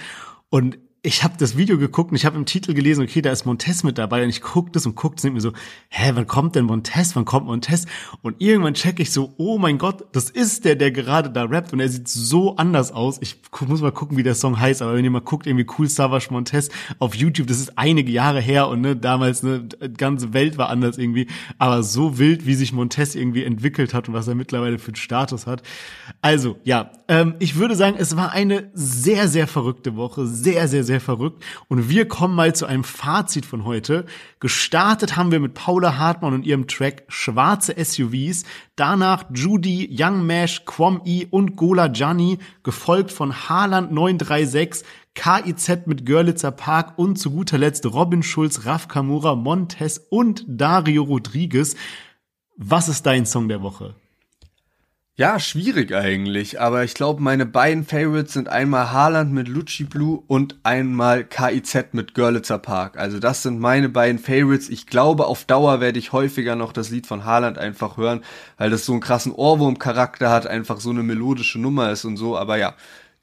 und ich habe das Video geguckt und ich habe im Titel gelesen, okay, da ist Montez mit dabei und ich guck das und guck das und mir so, hä, wann kommt denn Montez, wann kommt Montez? Und irgendwann check ich so, oh mein Gott, das ist der, der gerade da rappt und er sieht so anders aus. Ich muss mal gucken, wie der Song heißt, aber wenn ihr mal guckt, irgendwie Cool Savage Montez auf YouTube, das ist einige Jahre her und ne, damals ne, ganze Welt war anders irgendwie, aber so wild, wie sich Montez irgendwie entwickelt hat und was er mittlerweile für einen Status hat. Also, ja, ähm, ich würde sagen, es war eine sehr, sehr verrückte Woche, sehr, sehr, sehr sehr verrückt. Und wir kommen mal zu einem Fazit von heute. Gestartet haben wir mit Paula Hartmann und ihrem Track Schwarze SUVs. Danach Judy, Young Mash, Quam E und Gola Gianni, gefolgt von Haaland 936, KIZ mit Görlitzer Park und zu guter Letzt Robin Schulz, Raf Kamura, Montes und Dario Rodriguez. Was ist dein Song der Woche? Ja, schwierig eigentlich, aber ich glaube, meine beiden Favorites sind einmal Haaland mit Lucci Blue und einmal KIZ mit Görlitzer Park. Also das sind meine beiden Favorites. Ich glaube, auf Dauer werde ich häufiger noch das Lied von Haaland einfach hören, weil das so einen krassen Ohrwurm-Charakter hat, einfach so eine melodische Nummer ist und so. Aber ja,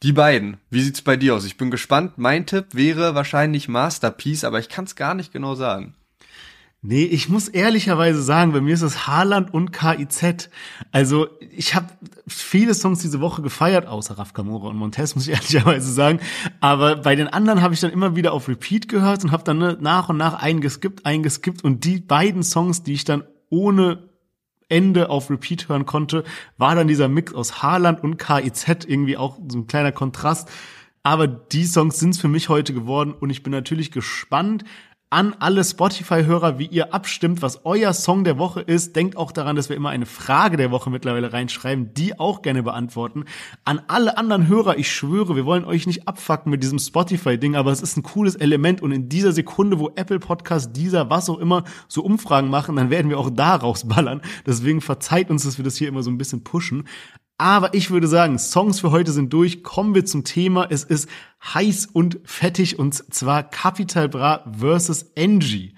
die beiden. Wie sieht's bei dir aus? Ich bin gespannt. Mein Tipp wäre wahrscheinlich Masterpiece, aber ich kann es gar nicht genau sagen. Nee, ich muss ehrlicherweise sagen, bei mir ist es Haaland und KIZ. Also ich habe viele Songs diese Woche gefeiert, außer Raf Kamora und Montez, muss ich *laughs* ehrlicherweise sagen. Aber bei den anderen habe ich dann immer wieder auf Repeat gehört und habe dann ne, nach und nach eingeskippt, eingeskippt. Und die beiden Songs, die ich dann ohne Ende auf Repeat hören konnte, war dann dieser Mix aus Haaland und KIZ irgendwie auch so ein kleiner Kontrast. Aber die Songs sind's für mich heute geworden und ich bin natürlich gespannt, an alle Spotify-Hörer, wie ihr abstimmt, was euer Song der Woche ist. Denkt auch daran, dass wir immer eine Frage der Woche mittlerweile reinschreiben, die auch gerne beantworten. An alle anderen Hörer, ich schwöre, wir wollen euch nicht abfacken mit diesem Spotify-Ding, aber es ist ein cooles Element und in dieser Sekunde, wo Apple Podcast, dieser, was auch immer, so Umfragen machen, dann werden wir auch da rausballern. Deswegen verzeiht uns, dass wir das hier immer so ein bisschen pushen. Aber ich würde sagen, Songs für heute sind durch. Kommen wir zum Thema. Es ist heiß und fettig und zwar Capital Bra versus Angie.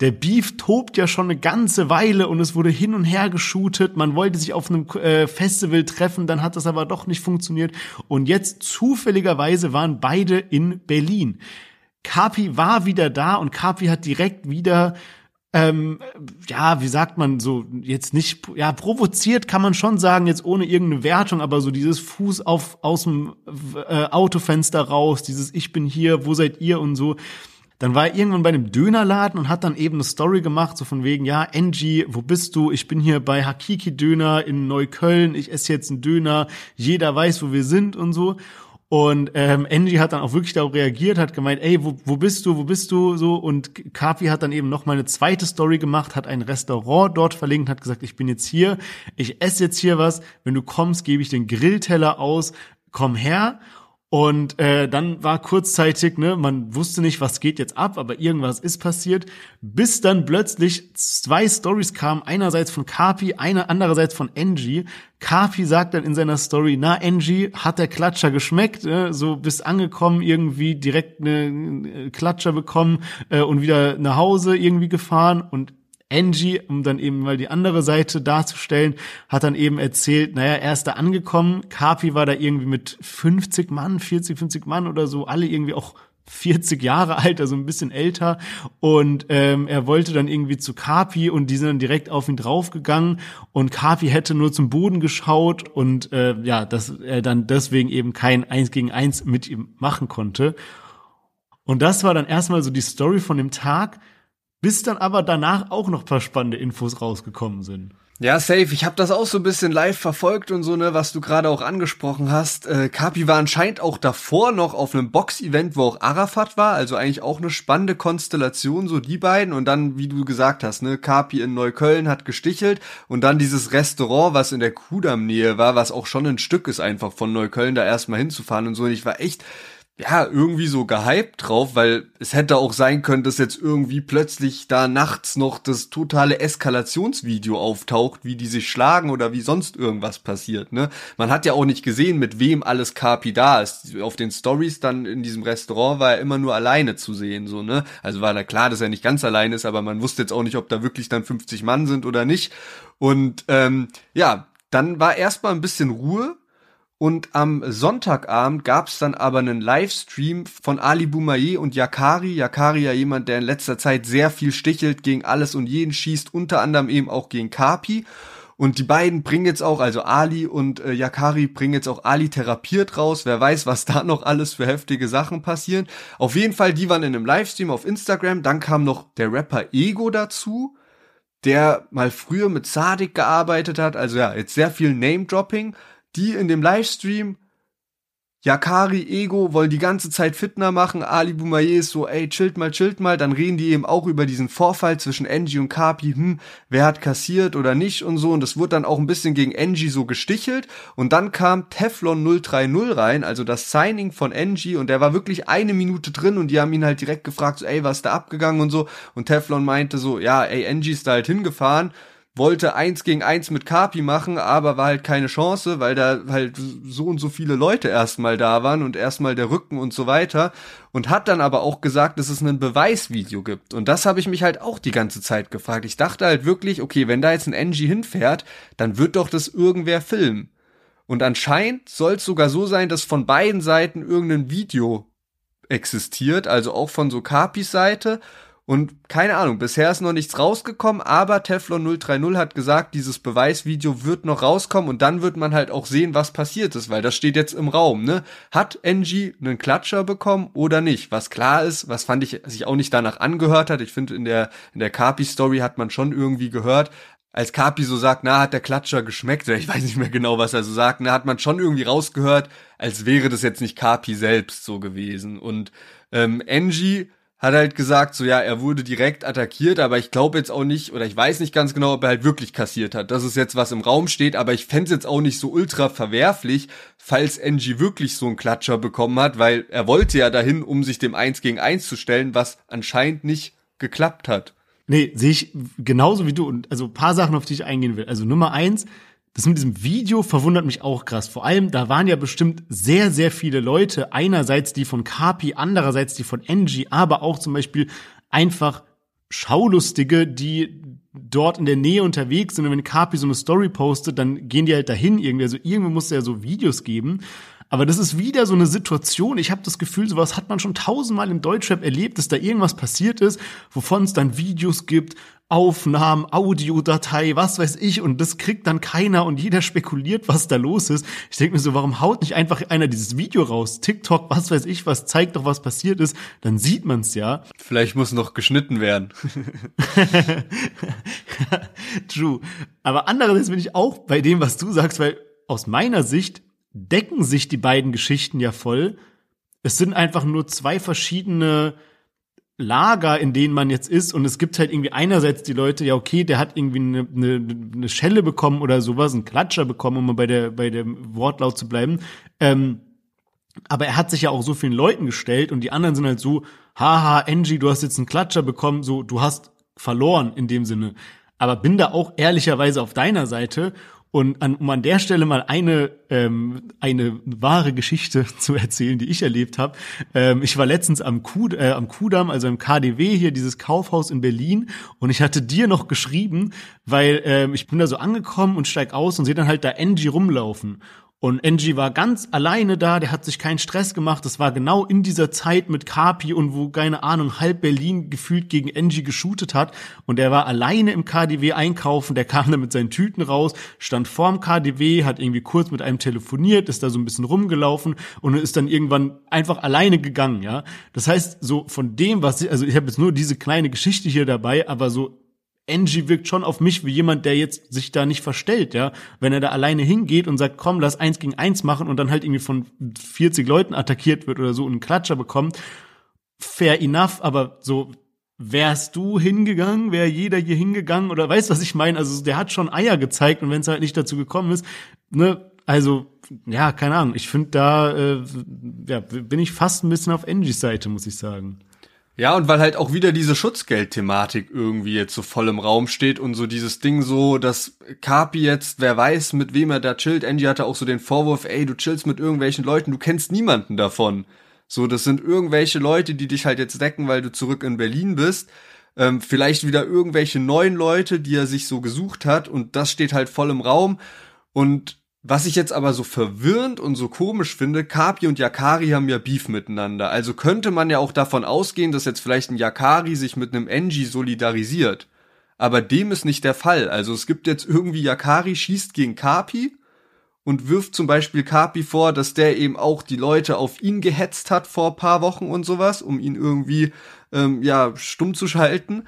Der Beef tobt ja schon eine ganze Weile und es wurde hin und her geshootet. Man wollte sich auf einem äh, Festival treffen, dann hat das aber doch nicht funktioniert. Und jetzt zufälligerweise waren beide in Berlin. Kapi war wieder da und Kapi hat direkt wieder ähm, ja, wie sagt man so, jetzt nicht, ja, provoziert kann man schon sagen, jetzt ohne irgendeine Wertung, aber so dieses Fuß auf, aus dem äh, Autofenster raus, dieses Ich bin hier, wo seid ihr und so. Dann war er irgendwann bei einem Dönerladen und hat dann eben eine Story gemacht, so von wegen, ja, Angie, wo bist du? Ich bin hier bei Hakiki Döner in Neukölln, ich esse jetzt einen Döner, jeder weiß, wo wir sind und so. Und ähm, Angie hat dann auch wirklich darauf reagiert, hat gemeint, ey, wo, wo bist du, wo bist du, so. Und Kapi hat dann eben noch mal eine zweite Story gemacht, hat ein Restaurant dort verlinkt, hat gesagt, ich bin jetzt hier, ich esse jetzt hier was, wenn du kommst, gebe ich den Grillteller aus, komm her. Und äh, dann war kurzzeitig, ne, man wusste nicht, was geht jetzt ab, aber irgendwas ist passiert, bis dann plötzlich zwei Stories kamen, einerseits von Kapi, einer andererseits von Angie. Kapi sagt dann in seiner Story, na Angie, hat der Klatscher geschmeckt, ne? so bist angekommen, irgendwie direkt eine Klatscher bekommen äh, und wieder nach Hause irgendwie gefahren und Angie, um dann eben mal die andere Seite darzustellen, hat dann eben erzählt, naja, er ist da angekommen, Kapi war da irgendwie mit 50 Mann, 40, 50 Mann oder so, alle irgendwie auch 40 Jahre alt, also ein bisschen älter. Und ähm, er wollte dann irgendwie zu Kapi und die sind dann direkt auf ihn draufgegangen und Kapi hätte nur zum Boden geschaut und äh, ja, dass er dann deswegen eben kein Eins gegen Eins mit ihm machen konnte. Und das war dann erstmal so die Story von dem Tag bis dann aber danach auch noch paar spannende Infos rausgekommen sind. Ja, safe. Ich habe das auch so ein bisschen live verfolgt und so, ne, was du gerade auch angesprochen hast. Äh, Kapi war anscheinend auch davor noch auf einem Box-Event, wo auch Arafat war, also eigentlich auch eine spannende Konstellation, so die beiden. Und dann, wie du gesagt hast, ne, Kapi in Neukölln hat gestichelt und dann dieses Restaurant, was in der Kudam-Nähe war, was auch schon ein Stück ist, einfach von Neukölln da erstmal hinzufahren und so. Und ich war echt ja, irgendwie so gehypt drauf, weil es hätte auch sein können, dass jetzt irgendwie plötzlich da nachts noch das totale Eskalationsvideo auftaucht, wie die sich schlagen oder wie sonst irgendwas passiert, ne? Man hat ja auch nicht gesehen, mit wem alles Kapi da ist. Auf den Stories dann in diesem Restaurant war er immer nur alleine zu sehen, so, ne? Also war da klar, dass er nicht ganz allein ist, aber man wusste jetzt auch nicht, ob da wirklich dann 50 Mann sind oder nicht. Und ähm, ja, dann war erstmal ein bisschen Ruhe und am Sonntagabend gab's dann aber einen Livestream von Ali Boumaier und Yakari. Yakari ja jemand, der in letzter Zeit sehr viel stichelt, gegen alles und jeden schießt, unter anderem eben auch gegen Kapi. Und die beiden bringen jetzt auch, also Ali und äh, Yakari bringen jetzt auch Ali therapiert raus. Wer weiß, was da noch alles für heftige Sachen passieren. Auf jeden Fall, die waren in einem Livestream auf Instagram. Dann kam noch der Rapper Ego dazu, der mal früher mit Sadik gearbeitet hat. Also ja, jetzt sehr viel Name-Dropping die in dem Livestream Yakari, Ego wollen die ganze Zeit Fitner machen, Ali Boumaier ist so, ey, chillt mal, chillt mal, dann reden die eben auch über diesen Vorfall zwischen Angie und Kapi, hm, wer hat kassiert oder nicht und so. Und das wurde dann auch ein bisschen gegen Angie so gestichelt. Und dann kam Teflon 030 rein, also das Signing von Angie. Und der war wirklich eine Minute drin und die haben ihn halt direkt gefragt, so, ey, was ist da abgegangen und so. Und Teflon meinte so, ja, ey, Angie ist da halt hingefahren wollte eins gegen eins mit Kapi machen, aber war halt keine Chance, weil da halt so und so viele Leute erstmal da waren und erstmal der Rücken und so weiter und hat dann aber auch gesagt, dass es ein Beweisvideo gibt und das habe ich mich halt auch die ganze Zeit gefragt. Ich dachte halt wirklich, okay, wenn da jetzt ein Angie hinfährt, dann wird doch das irgendwer filmen. Und anscheinend soll es sogar so sein, dass von beiden Seiten irgendein Video existiert, also auch von so Kapis Seite und keine Ahnung, bisher ist noch nichts rausgekommen, aber Teflon 030 hat gesagt, dieses Beweisvideo wird noch rauskommen und dann wird man halt auch sehen, was passiert ist, weil das steht jetzt im Raum, ne? Hat Angie einen Klatscher bekommen oder nicht? Was klar ist, was fand ich sich auch nicht danach angehört hat. Ich finde, in der, in der Kapi-Story hat man schon irgendwie gehört, als Kapi so sagt, na, hat der Klatscher geschmeckt, oder ich weiß nicht mehr genau, was er so sagt, na, hat man schon irgendwie rausgehört, als wäre das jetzt nicht Kapi selbst so gewesen. Und ähm, Angie hat halt gesagt, so ja, er wurde direkt attackiert, aber ich glaube jetzt auch nicht, oder ich weiß nicht ganz genau, ob er halt wirklich kassiert hat. Das ist jetzt, was im Raum steht, aber ich fände jetzt auch nicht so ultra verwerflich, falls Angie wirklich so einen Klatscher bekommen hat, weil er wollte ja dahin, um sich dem Eins gegen Eins zu stellen, was anscheinend nicht geklappt hat. Nee, sehe ich genauso wie du. Und also paar Sachen, auf die ich eingehen will. Also Nummer eins, das mit diesem Video verwundert mich auch krass. Vor allem, da waren ja bestimmt sehr, sehr viele Leute. Einerseits die von Kapi, andererseits die von Angie, aber auch zum Beispiel einfach Schaulustige, die dort in der Nähe unterwegs sind. Und wenn Kapi so eine Story postet, dann gehen die halt dahin irgendwie. Also irgendwo muss es ja so Videos geben. Aber das ist wieder so eine Situation. Ich habe das Gefühl, sowas hat man schon tausendmal im Deutschrap erlebt, dass da irgendwas passiert ist, wovon es dann Videos gibt, Aufnahmen, Audiodatei, was weiß ich, und das kriegt dann keiner und jeder spekuliert, was da los ist. Ich denke mir so, warum haut nicht einfach einer dieses Video raus? TikTok, was weiß ich, was zeigt doch, was passiert ist, dann sieht man's ja. Vielleicht muss noch geschnitten werden. *laughs* True. Aber andererseits bin ich auch bei dem, was du sagst, weil aus meiner Sicht decken sich die beiden Geschichten ja voll. Es sind einfach nur zwei verschiedene Lager, in denen man jetzt ist. Und es gibt halt irgendwie einerseits die Leute, ja, okay, der hat irgendwie eine, eine, eine Schelle bekommen oder sowas, einen Klatscher bekommen, um mal bei der, bei dem Wortlaut zu bleiben. Ähm, aber er hat sich ja auch so vielen Leuten gestellt und die anderen sind halt so, haha, Angie, du hast jetzt einen Klatscher bekommen, so, du hast verloren in dem Sinne. Aber bin da auch ehrlicherweise auf deiner Seite und an, um an der Stelle mal eine ähm, eine wahre Geschichte *laughs* zu erzählen, die ich erlebt habe. Ähm, ich war letztens am, Kud äh, am Kudamm, also im KDW hier, dieses Kaufhaus in Berlin, und ich hatte dir noch geschrieben, weil ähm, ich bin da so angekommen und steig aus und sehe dann halt da Angie rumlaufen. Und Angie war ganz alleine da, der hat sich keinen Stress gemacht. Das war genau in dieser Zeit mit Kapi und wo, keine Ahnung, halb Berlin gefühlt gegen Angie geshootet hat. Und er war alleine im KDW einkaufen, der kam dann mit seinen Tüten raus, stand vorm KDW, hat irgendwie kurz mit einem telefoniert, ist da so ein bisschen rumgelaufen und ist dann irgendwann einfach alleine gegangen, ja. Das heißt, so von dem, was ich, also ich habe jetzt nur diese kleine Geschichte hier dabei, aber so Angie wirkt schon auf mich wie jemand, der jetzt sich da nicht verstellt, ja. Wenn er da alleine hingeht und sagt, komm, lass eins gegen eins machen und dann halt irgendwie von 40 Leuten attackiert wird oder so und einen Klatscher bekommt, fair enough, aber so, wärst du hingegangen, wäre jeder hier hingegangen oder weißt was ich meine? Also der hat schon Eier gezeigt und wenn es halt nicht dazu gekommen ist, ne, also ja, keine Ahnung. Ich finde da, äh, ja, bin ich fast ein bisschen auf Angies Seite, muss ich sagen. Ja, und weil halt auch wieder diese Schutzgeldthematik irgendwie jetzt so voll im Raum steht und so dieses Ding so, dass Carpi jetzt, wer weiß, mit wem er da chillt. Angie hatte auch so den Vorwurf, ey, du chillst mit irgendwelchen Leuten, du kennst niemanden davon. So, das sind irgendwelche Leute, die dich halt jetzt decken, weil du zurück in Berlin bist. Ähm, vielleicht wieder irgendwelche neuen Leute, die er sich so gesucht hat und das steht halt voll im Raum. Und was ich jetzt aber so verwirrend und so komisch finde, Kapi und Yakari haben ja Beef miteinander. Also könnte man ja auch davon ausgehen, dass jetzt vielleicht ein Yakari sich mit einem Enji solidarisiert. Aber dem ist nicht der Fall. Also es gibt jetzt irgendwie Yakari schießt gegen Kapi und wirft zum Beispiel Kapi vor, dass der eben auch die Leute auf ihn gehetzt hat vor paar Wochen und sowas, um ihn irgendwie ähm, ja stumm zu schalten.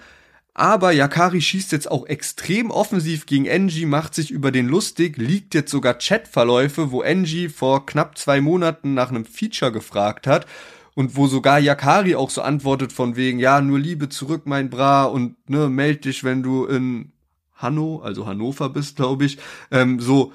Aber Yakari schießt jetzt auch extrem offensiv gegen Enji, macht sich über den lustig, liegt jetzt sogar Chatverläufe, wo Enji vor knapp zwei Monaten nach einem Feature gefragt hat und wo sogar Yakari auch so antwortet von wegen, ja, nur Liebe zurück, mein Bra und ne, meld dich, wenn du in Hanno, also Hannover bist, glaube ich, ähm, so.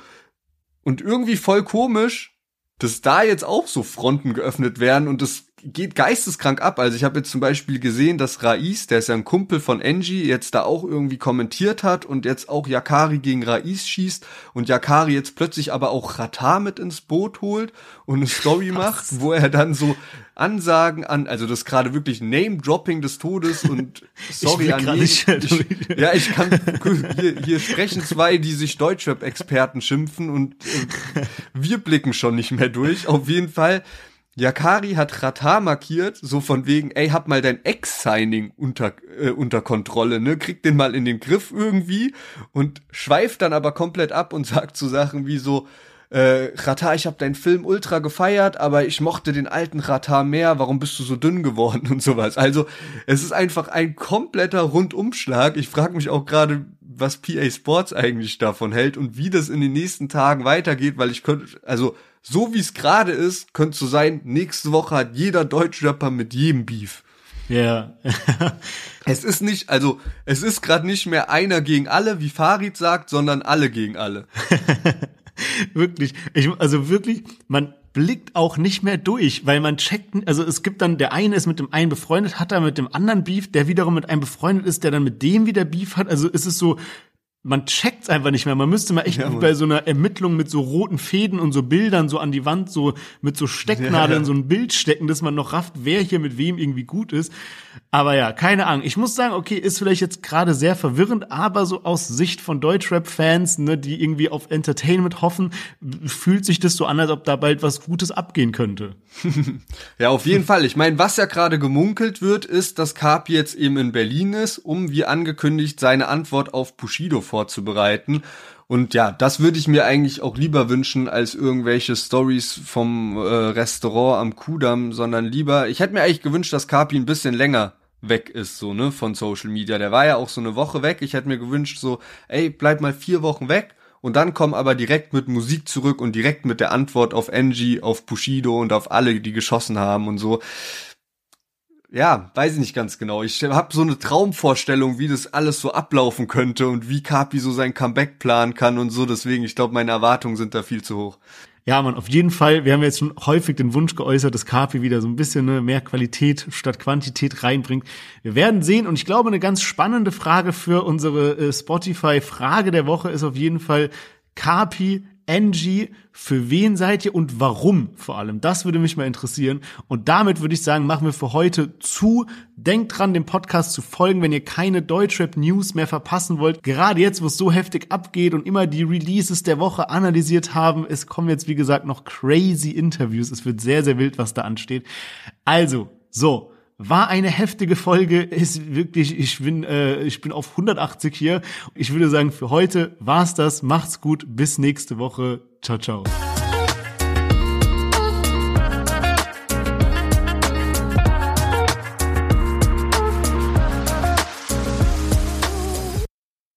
Und irgendwie voll komisch, dass da jetzt auch so Fronten geöffnet werden und das geht geisteskrank ab. Also ich habe jetzt zum Beispiel gesehen, dass Rais, der ist ja ein Kumpel von Enji, jetzt da auch irgendwie kommentiert hat und jetzt auch Yakari gegen Rais schießt und Yakari jetzt plötzlich aber auch Rata mit ins Boot holt und eine Story *laughs* macht, wo er dann so Ansagen an, also das gerade wirklich Name-Dropping des Todes und *laughs* sorry an jeden. Ich, ja, ich kann, hier, hier sprechen zwei, die sich Deutschrap-Experten schimpfen und äh, wir blicken schon nicht mehr durch. Auf jeden Fall Yakari hat Rata markiert, so von wegen, ey, hab mal dein Ex-Signing unter, äh, unter Kontrolle, ne? Krieg den mal in den Griff irgendwie und schweift dann aber komplett ab und *laughs* sagt so Sachen wie so, äh, Rata, ich hab deinen Film ultra gefeiert, aber ich mochte den alten Rata mehr, warum bist du so dünn geworden *laughs* und sowas. Also, es ist einfach ein kompletter Rundumschlag. Ich frage mich auch gerade, was PA Sports eigentlich davon hält und wie das in den nächsten Tagen weitergeht, weil ich könnte, also so wie es gerade ist, könnte so sein, nächste Woche hat jeder Deutschrapper mit jedem Beef. Ja. *laughs* es ist nicht, also es ist gerade nicht mehr einer gegen alle, wie Farid sagt, sondern alle gegen alle. *laughs* wirklich, ich, also wirklich, man blickt auch nicht mehr durch, weil man checkt, also es gibt dann, der eine ist mit dem einen befreundet, hat er mit dem anderen Beef, der wiederum mit einem befreundet ist, der dann mit dem wieder Beef hat, also es ist so, man checkt's einfach nicht mehr. Man müsste mal echt ja, bei so einer Ermittlung mit so roten Fäden und so Bildern so an die Wand so mit so Stecknadeln ja. so ein Bild stecken, dass man noch rafft, wer hier mit wem irgendwie gut ist. Aber ja, keine Ahnung. Ich muss sagen, okay, ist vielleicht jetzt gerade sehr verwirrend, aber so aus Sicht von Deutschrap-Fans, ne, die irgendwie auf Entertainment hoffen, fühlt sich das so an, als ob da bald was Gutes abgehen könnte. *laughs* ja, auf jeden Fall. Ich meine, was ja gerade gemunkelt wird, ist, dass Carp jetzt eben in Berlin ist, um wie angekündigt seine Antwort auf Bushido vorzubereiten. Und ja, das würde ich mir eigentlich auch lieber wünschen als irgendwelche Stories vom äh, Restaurant am Kudamm, sondern lieber, ich hätte mir eigentlich gewünscht, dass Kapi ein bisschen länger weg ist, so, ne, von Social Media. Der war ja auch so eine Woche weg. Ich hätte mir gewünscht, so, ey, bleib mal vier Wochen weg und dann kommen aber direkt mit Musik zurück und direkt mit der Antwort auf Angie, auf Bushido und auf alle, die geschossen haben und so. Ja, weiß ich nicht ganz genau. Ich habe so eine Traumvorstellung, wie das alles so ablaufen könnte und wie Kapi so sein Comeback planen kann und so. Deswegen, ich glaube, meine Erwartungen sind da viel zu hoch. Ja, man, auf jeden Fall. Wir haben jetzt schon häufig den Wunsch geäußert, dass Kapi wieder so ein bisschen ne, mehr Qualität statt Quantität reinbringt. Wir werden sehen. Und ich glaube, eine ganz spannende Frage für unsere äh, Spotify-Frage der Woche ist auf jeden Fall, Kapi Angie, für wen seid ihr und warum vor allem? Das würde mich mal interessieren. Und damit würde ich sagen, machen wir für heute zu. Denkt dran, dem Podcast zu folgen, wenn ihr keine Deutschrap-News mehr verpassen wollt. Gerade jetzt, wo es so heftig abgeht und immer die Releases der Woche analysiert haben. Es kommen jetzt, wie gesagt, noch crazy Interviews. Es wird sehr, sehr wild, was da ansteht. Also, so. War eine heftige Folge, ist wirklich, ich bin, äh, ich bin auf 180 hier. Ich würde sagen, für heute war's das. Macht's gut, bis nächste Woche. Ciao, ciao.